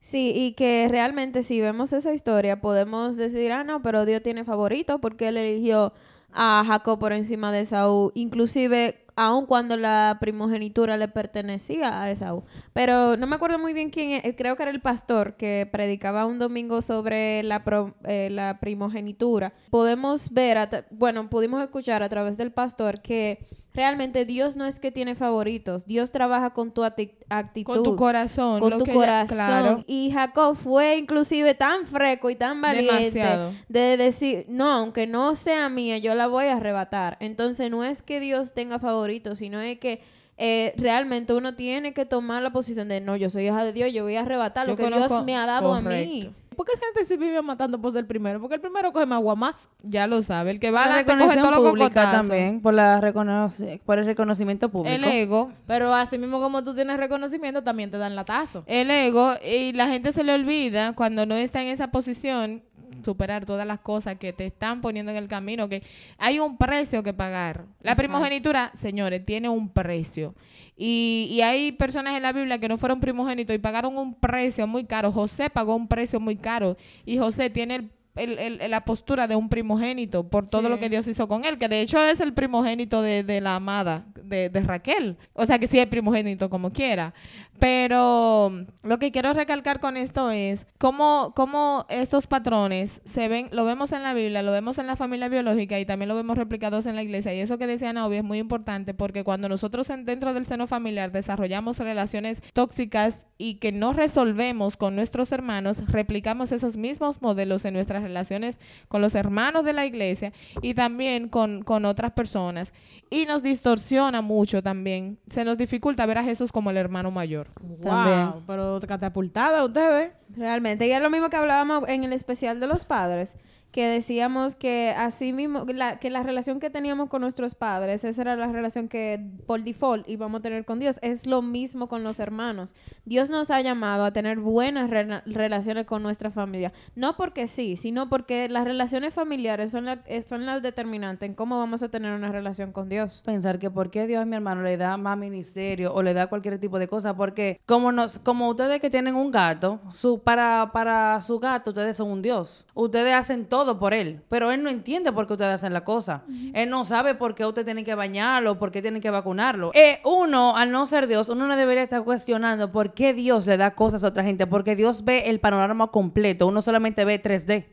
Sí, y que realmente si vemos esa historia podemos decir, ah, no, pero Dios tiene favorito porque él eligió a Jacob por encima de Esaú, inclusive aun cuando la primogenitura le pertenecía a Esaú. Pero no me acuerdo muy bien quién, es, creo que era el pastor que predicaba un domingo sobre la, pro- eh, la primogenitura. Podemos ver, bueno, pudimos escuchar a través del pastor que realmente Dios no es que tiene favoritos, Dios trabaja con tu actitud Con tu corazón. con tu corazón. claro. Y Jacob fue inclusive tan freco y tan valiente Demasiado. de decir, no, aunque no sea mía, yo la voy a arrebatar. Entonces no es que Dios tenga favoritos, sino es que eh, realmente uno tiene que tomar la posición de, no, yo soy hija de Dios, yo voy a arrebatar lo Yo que Dios me ha dado a mí. ¿Por qué esa gente se vive matando por ser primero? Porque el primero coge más guamás. Ya lo sabe. El que va la adelante coge también, por, la reconoce- por el reconocimiento público. El ego. Pero así mismo como tú tienes reconocimiento, también te dan latazo. El ego. Y la gente se le olvida cuando no está en esa posición superar todas las cosas que te están poniendo en el camino, que hay un precio que pagar. La primogenitura, señores, tiene un precio. Y, y hay personas en la Biblia que no fueron primogénitos y pagaron un precio muy caro. José pagó un precio muy caro y José tiene el el- el- la postura de un primogénito por todo lo que Dios hizo con él, que de hecho es el primogénito de, de la amada, de, de Raquel. O sea que sí es primogénito como quiera. Pero lo que quiero recalcar con esto es cómo, cómo estos patrones se ven, lo vemos en la Biblia, lo vemos en la familia biológica y también lo vemos replicados en la iglesia. Y eso que decía Naomi es muy importante porque cuando nosotros en- dentro del seno familiar desarrollamos relaciones tóxicas y que no resolvemos con nuestros hermanos, replicamos esos mismos modelos en nuestras relaciones con los hermanos de la iglesia y también con, con otras personas. Y nos distorsiona mucho también. Se nos dificulta ver a Jesús como el hermano mayor. También. Wow, pero catapultada ustedes. Realmente. Y es lo mismo que hablábamos en el especial de los padres, que decíamos que así mismo, que la relación que teníamos con nuestros padres, esa era la relación que por default íbamos a tener con Dios. Es lo mismo con los hermanos. Dios nos ha llamado a tener buenas rela- relaciones con nuestra familia. No porque sí, sino porque las relaciones familiares son, la- eh, son las determinantes en cómo vamos a tener una relación con Dios. pensar que por qué Dios a mi hermano le da más ministerio o le da cualquier tipo de cosa, porque como nos, como ustedes que tienen un gato, su, para, para su gato ustedes son un Dios. Ustedes hacen todo por él, pero él no entiende por qué ustedes hacen la cosa. Él no sabe por qué usted tiene que bañarlo, por qué tiene que vacunarlo. Eh, uno, al no ser Dios, uno no debería estar cuestionando por qué Dios le da cosas a otra gente, porque Dios ve el panorama completo, uno solamente ve 3D.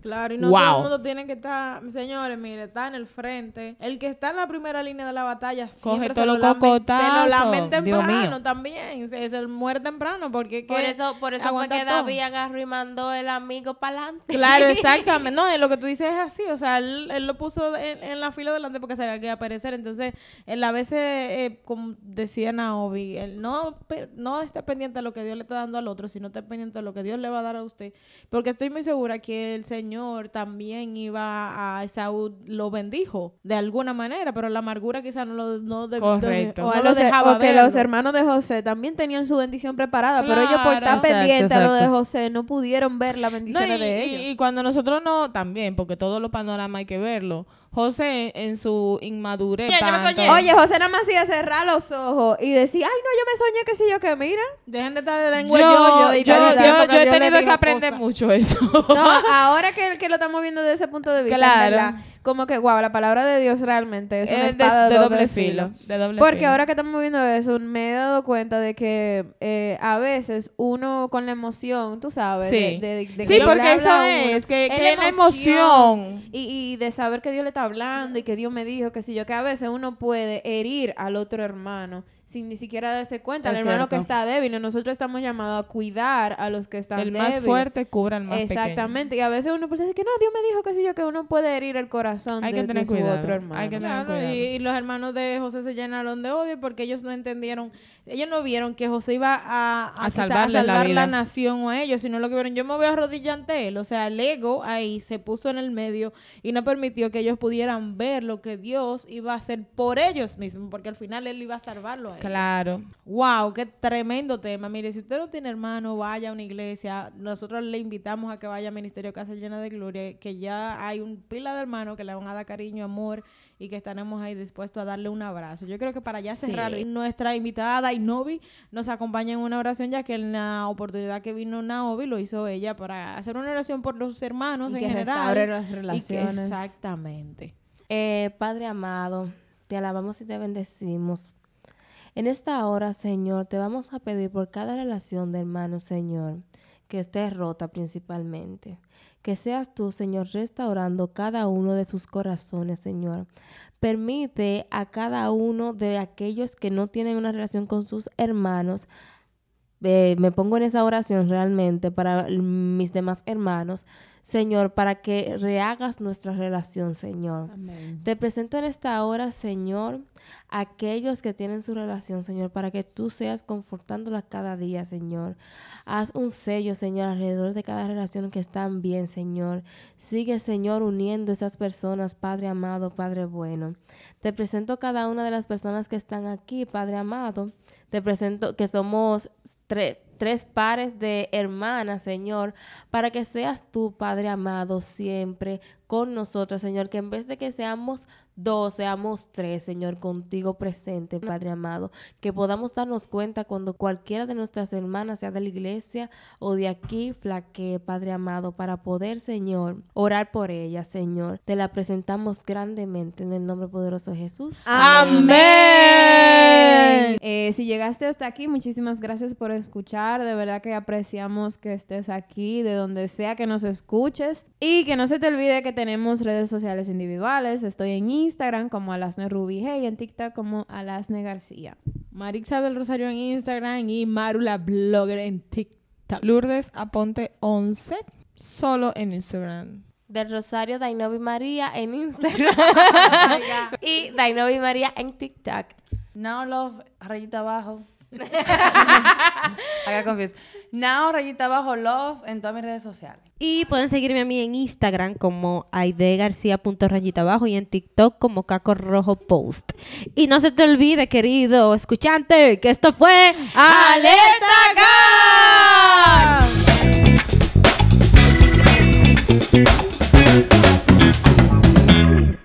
Claro, y no Wow. todo el mundo tiene que estar, señores, mire, está en el frente. El que está en la primera línea de la batalla siempre Coge se lo, lamen- se cocotazos, lo lamen temprano también. Se, se muere temprano porque Por eso, por eso fue que todo. David agarró y mandó el amigo para adelante. Claro, exactamente. No, lo que tú dices es así. O sea, él, él lo puso en, en la fila delante porque sabía que iba a aparecer. Entonces, él a veces, eh, como decía Naomi, él no, no está pendiente de lo que Dios le está dando al otro, sino está pendiente de lo que Dios le va a dar a usted. Porque estoy muy segura que el Señor también iba a Esaú, lo bendijo de alguna manera, pero la amargura quizá no lo no de- Correcto. O, no lo los, dejaba o que verlo. los hermanos de José también tenían su bendición preparada, pero ellos por estar Exacto, pendientes a lo de. José no pudieron ver las No, bendiciones y, de y- ellos. y cuando nosotros no, también, porque todos los panoramas hay que verlo. José, en su inmadurez. Ya, yo me tanto- soñé. Oye, José nada más hacía cerrar los ojos y decía, ay, no, yo me soñé que sí, yo que mira. Dejen de estar de lengua yo, yo, yo, he tenido que aprender mucho eso. No, ahora que, que lo estamos viendo desde ese punto de vista, Claro. Como que, wow, la palabra de Dios realmente es una de, espada de doble filo. De doble Porque filo. ahora que estamos viendo eso, me he dado cuenta de que eh, a veces uno con la emoción, tú sabes, Sí. de, de- que Sí, le porque eso uno, es, que, es que la emoción. Y, y de saber que Dios le está hablando y que Dios me dijo que si yo, que a veces uno puede herir al otro hermano sin ni siquiera darse cuenta, Es al hermano que está débil. Nosotros estamos llamados a cuidar a los que están El débiles. más fuerte cubra al más pequeño. Exactamente. Y a veces uno puede decir que no, Dios me dijo que si yo, que uno puede herir el corazón Hay de, que tener de su cuidado. otro hermano. Hay que tener Claro, y, cuidado. y los hermanos de José se llenaron de odio porque ellos no entendieron, ellos no vieron que José iba a, a, A a la salvar la, nación o a ellos, sino lo que vieron, yo me voy a arrodillar ante él, o sea, el ego ahí se puso en el medio y no permitió que ellos pudieran ver lo que Dios iba a hacer por ellos mismos, porque al final él iba a salvarlo a ellos. Claro. Wow, qué tremendo tema. Mire, si usted no tiene hermano, vaya a una iglesia. Nosotros le invitamos a que vaya al Ministerio Casa Llena de Gloria, que ya hay un pila de hermanos que le van a dar cariño, amor y que estaremos ahí dispuestos a darle un abrazo. Yo creo que para ya cerrar, nuestra invitada Inovi nos acompaña en una oración, ya que en la oportunidad que vino Naobi lo hizo ella para hacer una oración por los hermanos Y en que general. las Y que- relaciones. exactamente. Eh, Padre amado, te alabamos y te bendecimos. En esta hora, Señor, te vamos a pedir por cada relación de hermanos, Señor, que esté rota principalmente. Que seas tú, Señor, restaurando cada uno de sus corazones, Señor. Permite a cada uno de aquellos que no tienen una relación con sus hermanos eh, me pongo en esa oración realmente para mis demás hermanos, Señor, para que rehagas nuestra relación, Señor. Te presento en esta hora, Señor, a aquellos que tienen su relación, Señor, para que tú seas confortándola cada día, Señor. Haz un sello, Señor, alrededor de cada relación que están bien, Señor. Sigue, Señor, uniendo esas personas, Padre amado, Padre bueno. Te presento cada una de las personas que están aquí, Padre amado. Te presento que somos tre- tres pares de hermanas, Señor, para que seas tú, Padre amado, siempre con nosotros, Señor, que en vez de que seamos dos, seamos tres, Señor, contigo presente, Padre amado. Que podamos darnos cuenta cuando cualquiera de nuestras hermanas, sea de la iglesia o de aquí, flaquee, Padre amado, para poder, Señor, orar por ella, Señor. Te la presentamos grandemente en el nombre poderoso de Jesús. Amén. Eh, si llegaste hasta aquí, muchísimas gracias por escuchar. De verdad que apreciamos que estés aquí, de donde sea que nos escuches. Y que no se te olvide que tenemos redes sociales individuales. Estoy en Instagram como Alasne Ruby Hey y en TikTok como Alasne García. Marixa del Rosario en Instagram y Marula Blogger en TikTok. Lourdes Aponte 11, solo en Instagram. Del Rosario Dainovi María en Instagram. y Dainovi María en TikTok. Now Love, rayita abajo. Haga confieso. Now, rayita abajo, Love en todas mis redes sociales. Y pueden seguirme a mí en Instagram como aidegarcia.rayita abajo y en TikTok como Caco Rojo Post. Y no se te olvide, querido escuchante, que esto fue ¡Alerta Gas!